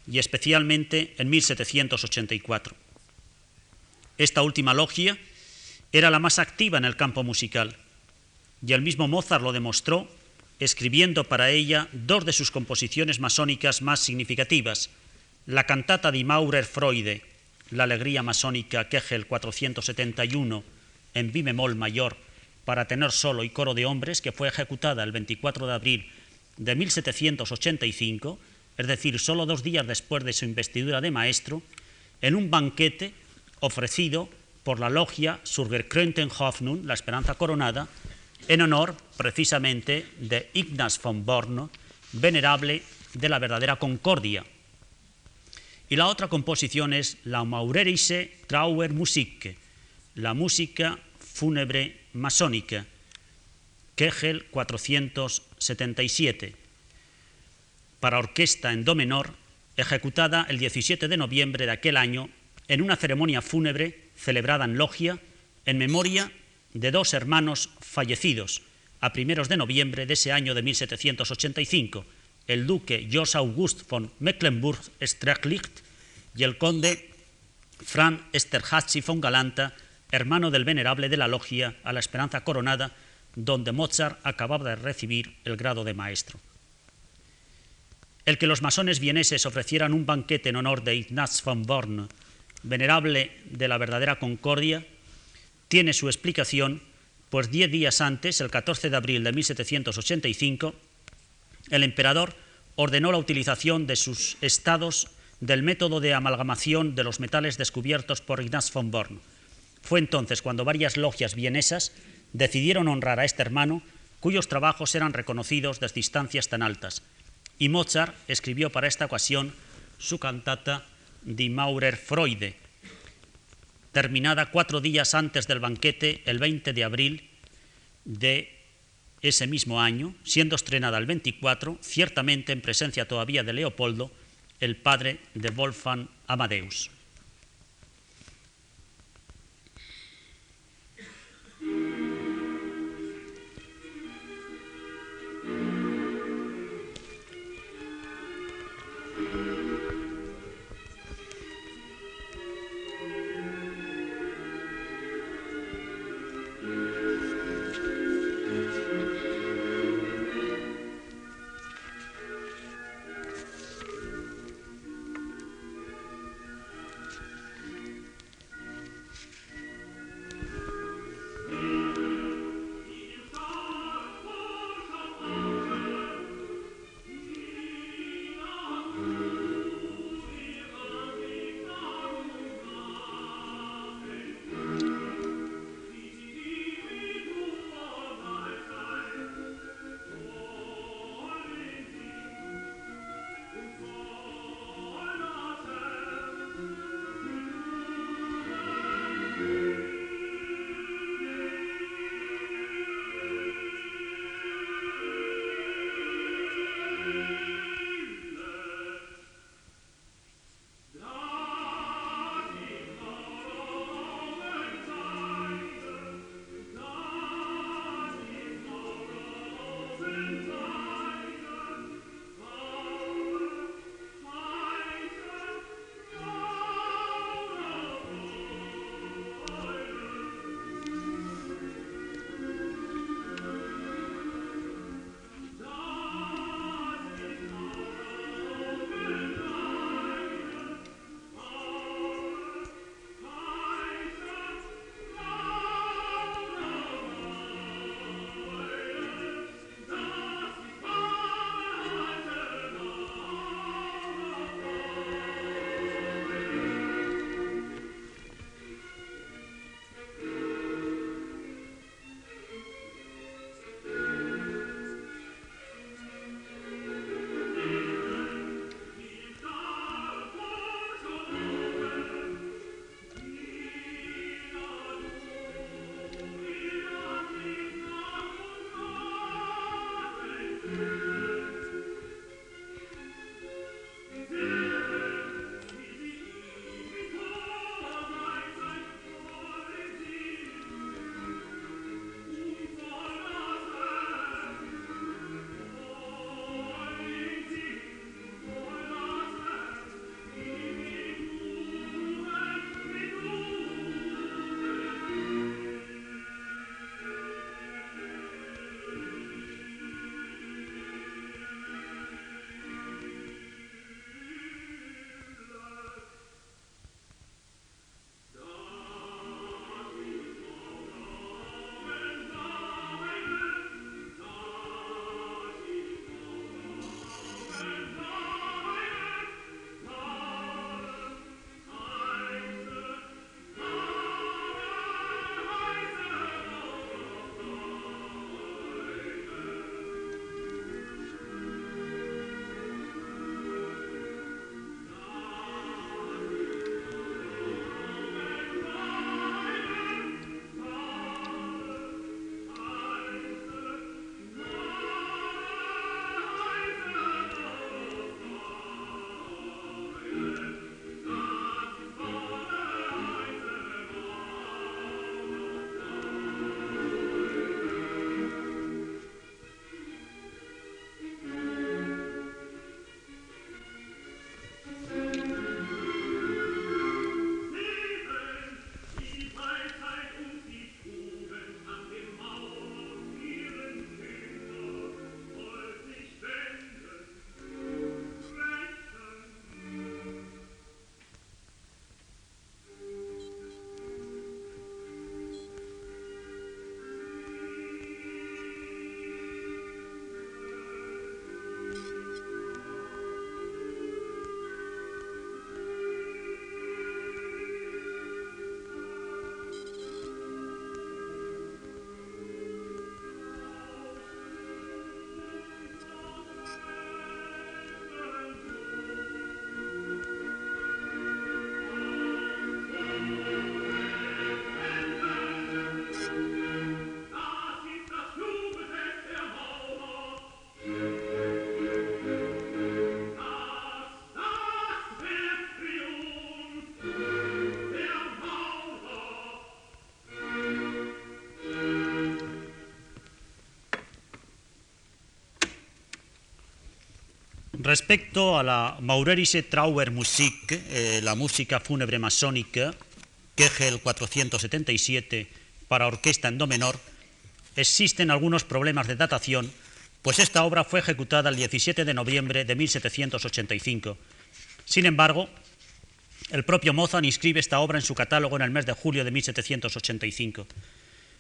y especialmente en 1784. Esta última logia era la más activa en el campo musical y el mismo Mozart lo demostró escribiendo para ella dos de sus composiciones masónicas más significativas, la cantata di Maurer Freude, la alegría masónica Kegel 471 en bi bemol mayor para tenor solo y coro de hombres, que fue ejecutada el 24 de abril de 1785, es decir, solo dos días después de su investidura de maestro, en un banquete ofrecido por la logia Surgerkrönten Hoffnung, la Esperanza Coronada, en honor precisamente de Ignaz von Born, venerable de la verdadera concordia. Y la otra composición es la Maurerische Trauermusik, la música fúnebre masónica, Kegel 477, para orquesta en do menor, ejecutada el 17 de noviembre de aquel año en una ceremonia fúnebre celebrada en Logia en memoria de dos hermanos fallecidos a primeros de noviembre de ese año de 1785, el duque Jos August von Mecklenburg-Strelitz y el conde Franz Esterhazy von Galanta, hermano del venerable de la logia a la Esperanza Coronada, donde Mozart acababa de recibir el grado de maestro. El que los masones vieneses ofrecieran un banquete en honor de Ignaz von Born, venerable de la verdadera concordia, tiene su explicación, pues diez días antes, el 14 de abril de 1785, el emperador ordenó la utilización de sus estados del método de amalgamación de los metales descubiertos por Ignaz von Born. Fue entonces cuando varias logias vienesas decidieron honrar a este hermano, cuyos trabajos eran reconocidos desde distancias tan altas, y Mozart escribió para esta ocasión su cantata Die Maurer Freude, terminada cuatro días antes del banquete, el 20 de abril de ese mismo año, siendo estrenada el 24, ciertamente en presencia todavía de Leopoldo, el padre de Wolfgang Amadeus. Respecto a la Maurerische Trauermusik, eh, la música fúnebre masónica, Kegel 477 para orquesta en do menor, existen algunos problemas de datación, pues esta obra fue ejecutada el 17 de noviembre de 1785. Sin embargo, el propio Mozart inscribe esta obra en su catálogo en el mes de julio de 1785.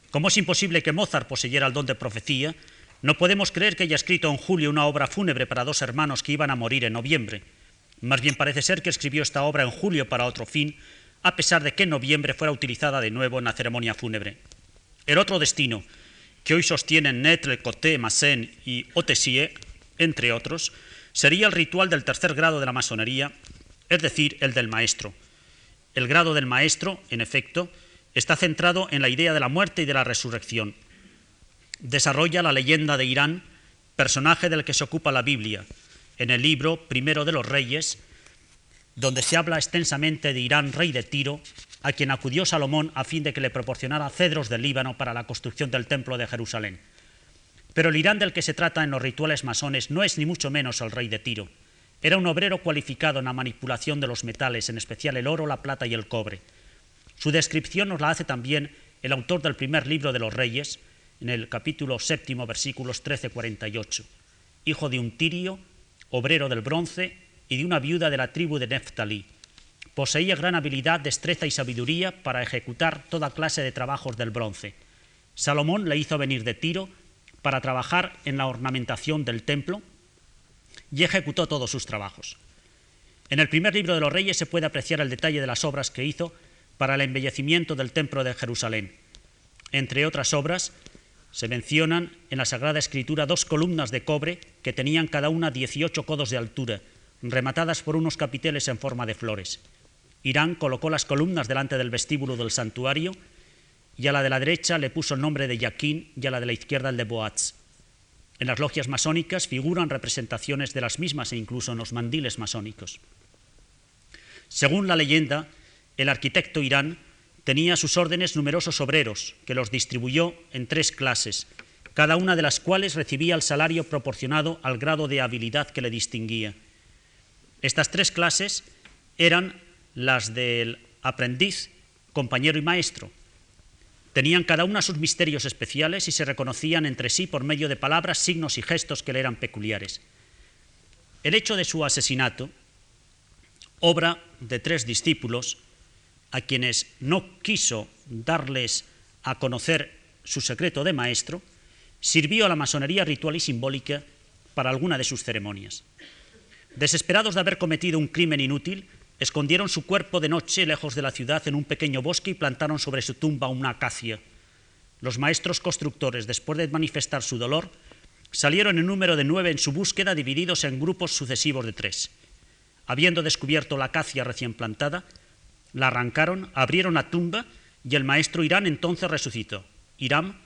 Como es imposible que Mozart poseyera el don de profecía, no podemos creer que haya escrito en julio una obra fúnebre para dos hermanos que iban a morir en noviembre. Más bien parece ser que escribió esta obra en julio para otro fin, a pesar de que en noviembre fuera utilizada de nuevo en la ceremonia fúnebre. El otro destino, que hoy sostienen Netle, Coté, Massen y Otesie, entre otros, sería el ritual del tercer grado de la masonería, es decir, el del maestro. El grado del maestro, en efecto, está centrado en la idea de la muerte y de la resurrección desarrolla la leyenda de Irán, personaje del que se ocupa la Biblia, en el libro Primero de los Reyes, donde se habla extensamente de Irán, rey de Tiro, a quien acudió Salomón a fin de que le proporcionara cedros del Líbano para la construcción del templo de Jerusalén. Pero el Irán del que se trata en los rituales masones no es ni mucho menos el rey de Tiro. Era un obrero cualificado en la manipulación de los metales, en especial el oro, la plata y el cobre. Su descripción nos la hace también el autor del primer libro de los reyes, en el capítulo séptimo, versículos 13-48. Hijo de un tirio, obrero del bronce y de una viuda de la tribu de Neftalí. Poseía gran habilidad, destreza y sabiduría para ejecutar toda clase de trabajos del bronce. Salomón le hizo venir de Tiro para trabajar en la ornamentación del templo y ejecutó todos sus trabajos. En el primer libro de los reyes se puede apreciar el detalle de las obras que hizo para el embellecimiento del templo de Jerusalén. Entre otras obras, se mencionan en la Sagrada Escritura dos columnas de cobre que tenían cada una 18 codos de altura, rematadas por unos capiteles en forma de flores. Irán colocó las columnas delante del vestíbulo del santuario y a la de la derecha le puso el nombre de Yaquín y a la de la izquierda el de Boaz. En las logias masónicas figuran representaciones de las mismas e incluso en los mandiles masónicos. Según la leyenda, el arquitecto Irán tenía a sus órdenes numerosos obreros, que los distribuyó en tres clases, cada una de las cuales recibía el salario proporcionado al grado de habilidad que le distinguía. Estas tres clases eran las del aprendiz, compañero y maestro. Tenían cada una sus misterios especiales y se reconocían entre sí por medio de palabras, signos y gestos que le eran peculiares. El hecho de su asesinato, obra de tres discípulos, a quienes no quiso darles a conocer su secreto de maestro, sirvió a la masonería ritual y simbólica para alguna de sus ceremonias. Desesperados de haber cometido un crimen inútil, escondieron su cuerpo de noche lejos de la ciudad en un pequeño bosque y plantaron sobre su tumba una acacia. Los maestros constructores, después de manifestar su dolor, salieron en número de nueve en su búsqueda, divididos en grupos sucesivos de tres. Habiendo descubierto la acacia recién plantada, la arrancaron, abrieron la tumba y el maestro Irán entonces resucitó. Irán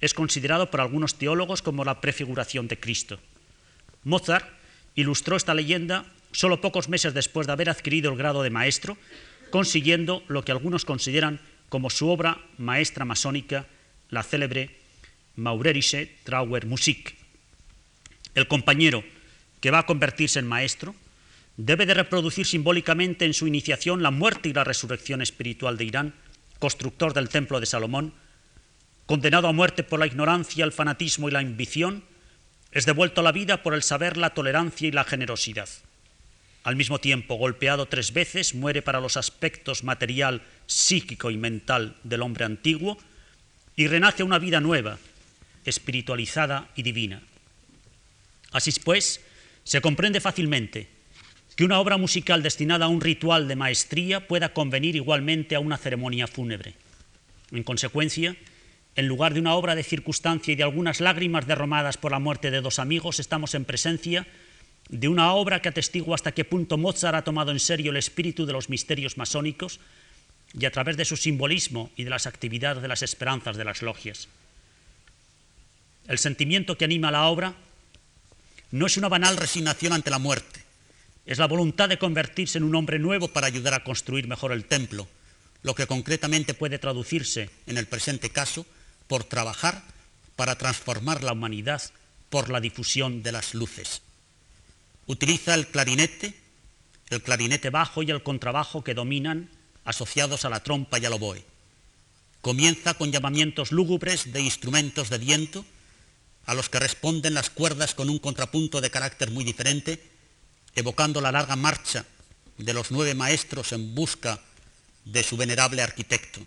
es considerado por algunos teólogos como la prefiguración de Cristo. Mozart ilustró esta leyenda solo pocos meses después de haber adquirido el grado de maestro, consiguiendo lo que algunos consideran como su obra maestra masónica, la célebre Maurerische Trauer Musik. El compañero que va a convertirse en maestro debe de reproducir simbólicamente en su iniciación la muerte y la resurrección espiritual de Irán, constructor del templo de Salomón, condenado a muerte por la ignorancia, el fanatismo y la ambición, es devuelto a la vida por el saber, la tolerancia y la generosidad. Al mismo tiempo, golpeado tres veces, muere para los aspectos material, psíquico y mental del hombre antiguo y renace una vida nueva, espiritualizada y divina. Así pues, se comprende fácilmente que una obra musical destinada a un ritual de maestría pueda convenir igualmente a una ceremonia fúnebre. En consecuencia, en lugar de una obra de circunstancia y de algunas lágrimas derramadas por la muerte de dos amigos, estamos en presencia de una obra que atestigua hasta qué punto Mozart ha tomado en serio el espíritu de los misterios masónicos y a través de su simbolismo y de las actividades de las esperanzas de las logias. El sentimiento que anima la obra no es una banal resignación ante la muerte, es la voluntad de convertirse en un hombre nuevo para ayudar a construir mejor el templo, lo que concretamente puede traducirse, en el presente caso, por trabajar para transformar la humanidad por la difusión de las luces. Utiliza el clarinete, el clarinete bajo y el contrabajo que dominan, asociados a la trompa y al oboe. Comienza con llamamientos lúgubres de instrumentos de viento, a los que responden las cuerdas con un contrapunto de carácter muy diferente, evocando la larga marcha de los nueve maestros en busca de su venerable arquitecto.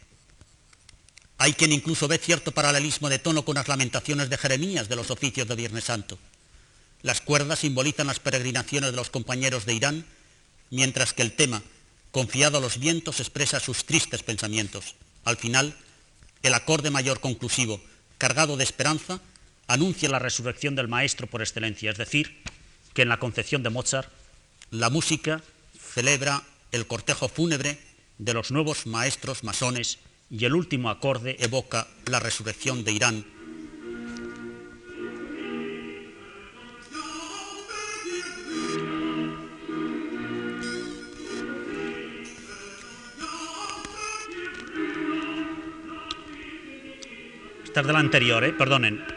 Hay quien incluso ve cierto paralelismo de tono con las lamentaciones de Jeremías de los oficios de Viernes Santo. Las cuerdas simbolizan las peregrinaciones de los compañeros de Irán, mientras que el tema, confiado a los vientos, expresa sus tristes pensamientos. Al final, el acorde mayor conclusivo, cargado de esperanza, anuncia la resurrección del maestro por excelencia, es decir, que en la concepción de Mozart, la música celebra el cortejo fúnebre de los nuevos maestros masones y el último acorde evoca la resurrección de Irán. De la anterior, ¿eh? perdonen.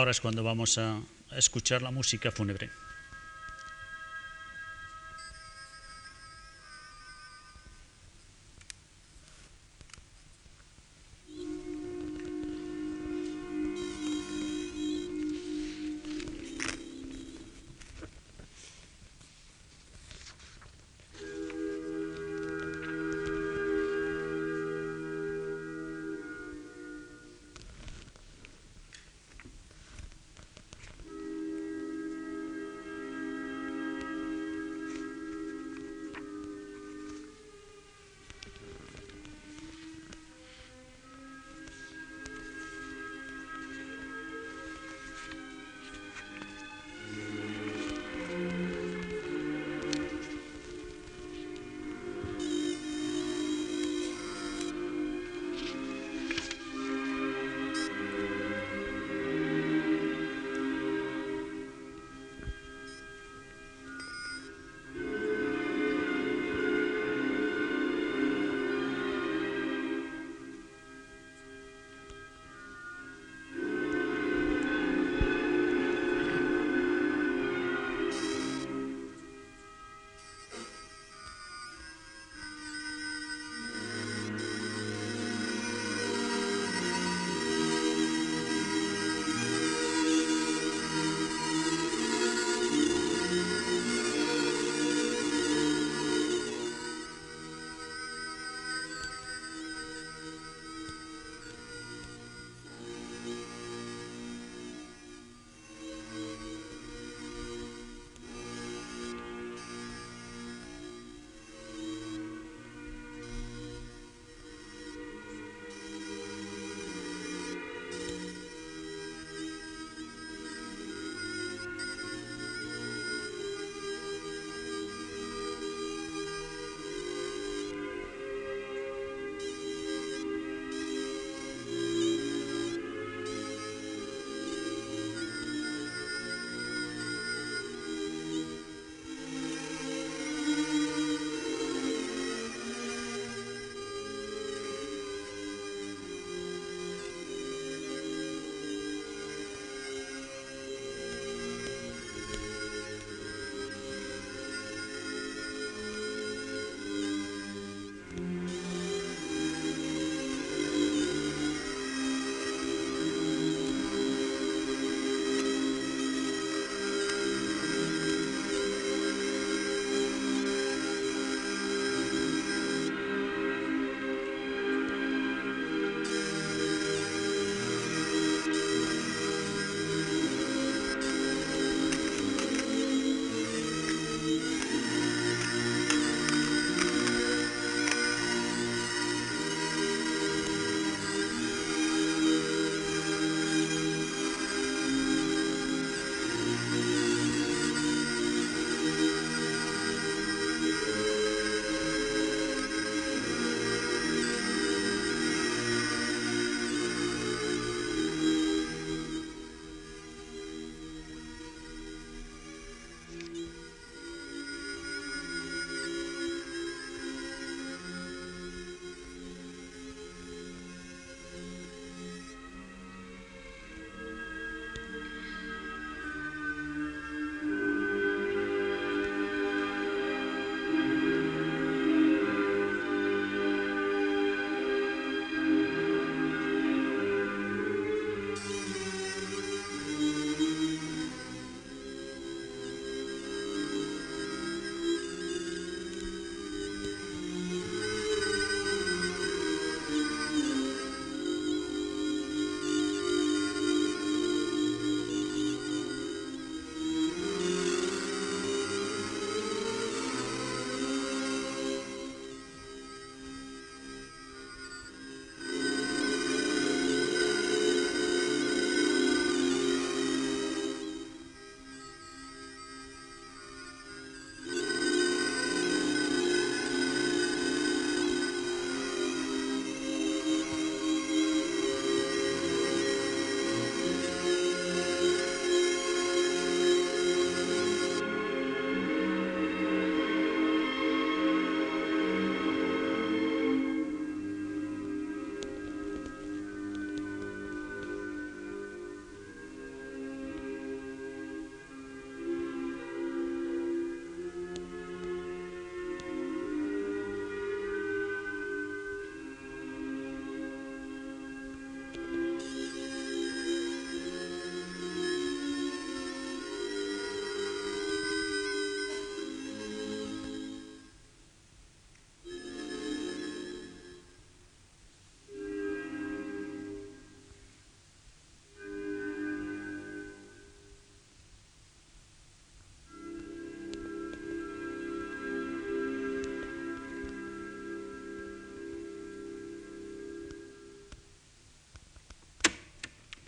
Ahora es cuando vamos a escuchar la música fúnebre.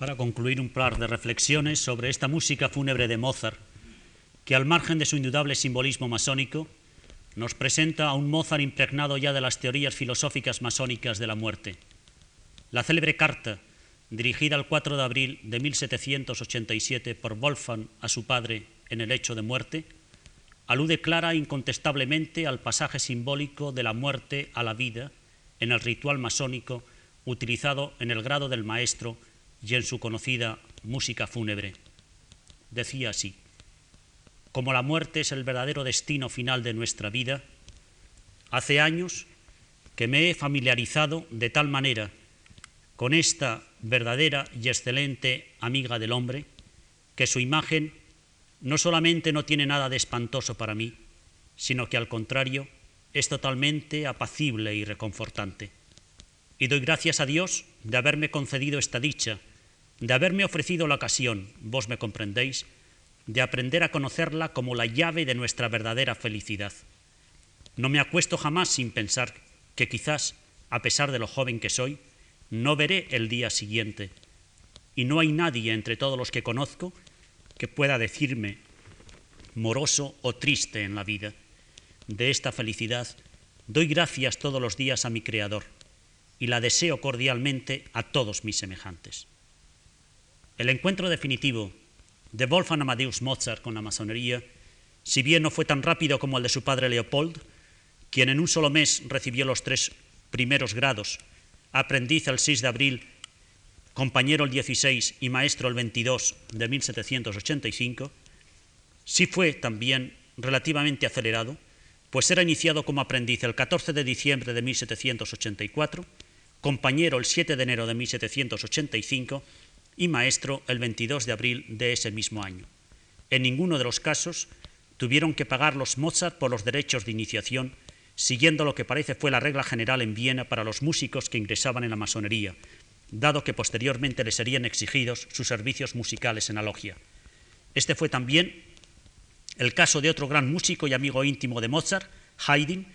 Para concluir un par de reflexiones sobre esta música fúnebre de Mozart, que al margen de su indudable simbolismo masónico, nos presenta a un Mozart impregnado ya de las teorías filosóficas masónicas de la muerte. La célebre carta, dirigida el 4 de abril de 1787 por Wolfgang a su padre en el hecho de muerte, alude clara e incontestablemente al pasaje simbólico de la muerte a la vida en el ritual masónico utilizado en el grado del maestro y en su conocida música fúnebre. Decía así, como la muerte es el verdadero destino final de nuestra vida, hace años que me he familiarizado de tal manera con esta verdadera y excelente amiga del hombre, que su imagen no solamente no tiene nada de espantoso para mí, sino que al contrario es totalmente apacible y reconfortante. Y doy gracias a Dios de haberme concedido esta dicha, de haberme ofrecido la ocasión, vos me comprendéis, de aprender a conocerla como la llave de nuestra verdadera felicidad. No me acuesto jamás sin pensar que quizás, a pesar de lo joven que soy, no veré el día siguiente. Y no hay nadie entre todos los que conozco que pueda decirme moroso o triste en la vida. De esta felicidad doy gracias todos los días a mi Creador y la deseo cordialmente a todos mis semejantes. El encuentro definitivo de Wolfgang Amadeus Mozart con la masonería, si bien no fue tan rápido como el de su padre Leopold, quien en un solo mes recibió los tres primeros grados aprendiz el 6 de abril, compañero el 16 y maestro el 22 de 1785, sí fue también relativamente acelerado, pues era iniciado como aprendiz el 14 de diciembre de 1784, compañero el 7 de enero de 1785 y maestro el 22 de abril de ese mismo año. En ninguno de los casos tuvieron que pagar los Mozart por los derechos de iniciación siguiendo lo que parece fue la regla general en Viena para los músicos que ingresaban en la masonería, dado que posteriormente les serían exigidos sus servicios musicales en la logia. Este fue también el caso de otro gran músico y amigo íntimo de Mozart, Haydn,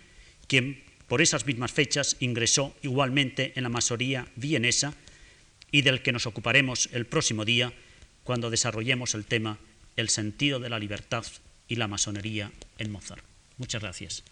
quien por esas mismas fechas ingresó igualmente en la masonería vienesa y del que nos ocuparemos el próximo día cuando desarrollemos el tema El sentido de la libertad y la masonería en Mozart. Muchas gracias.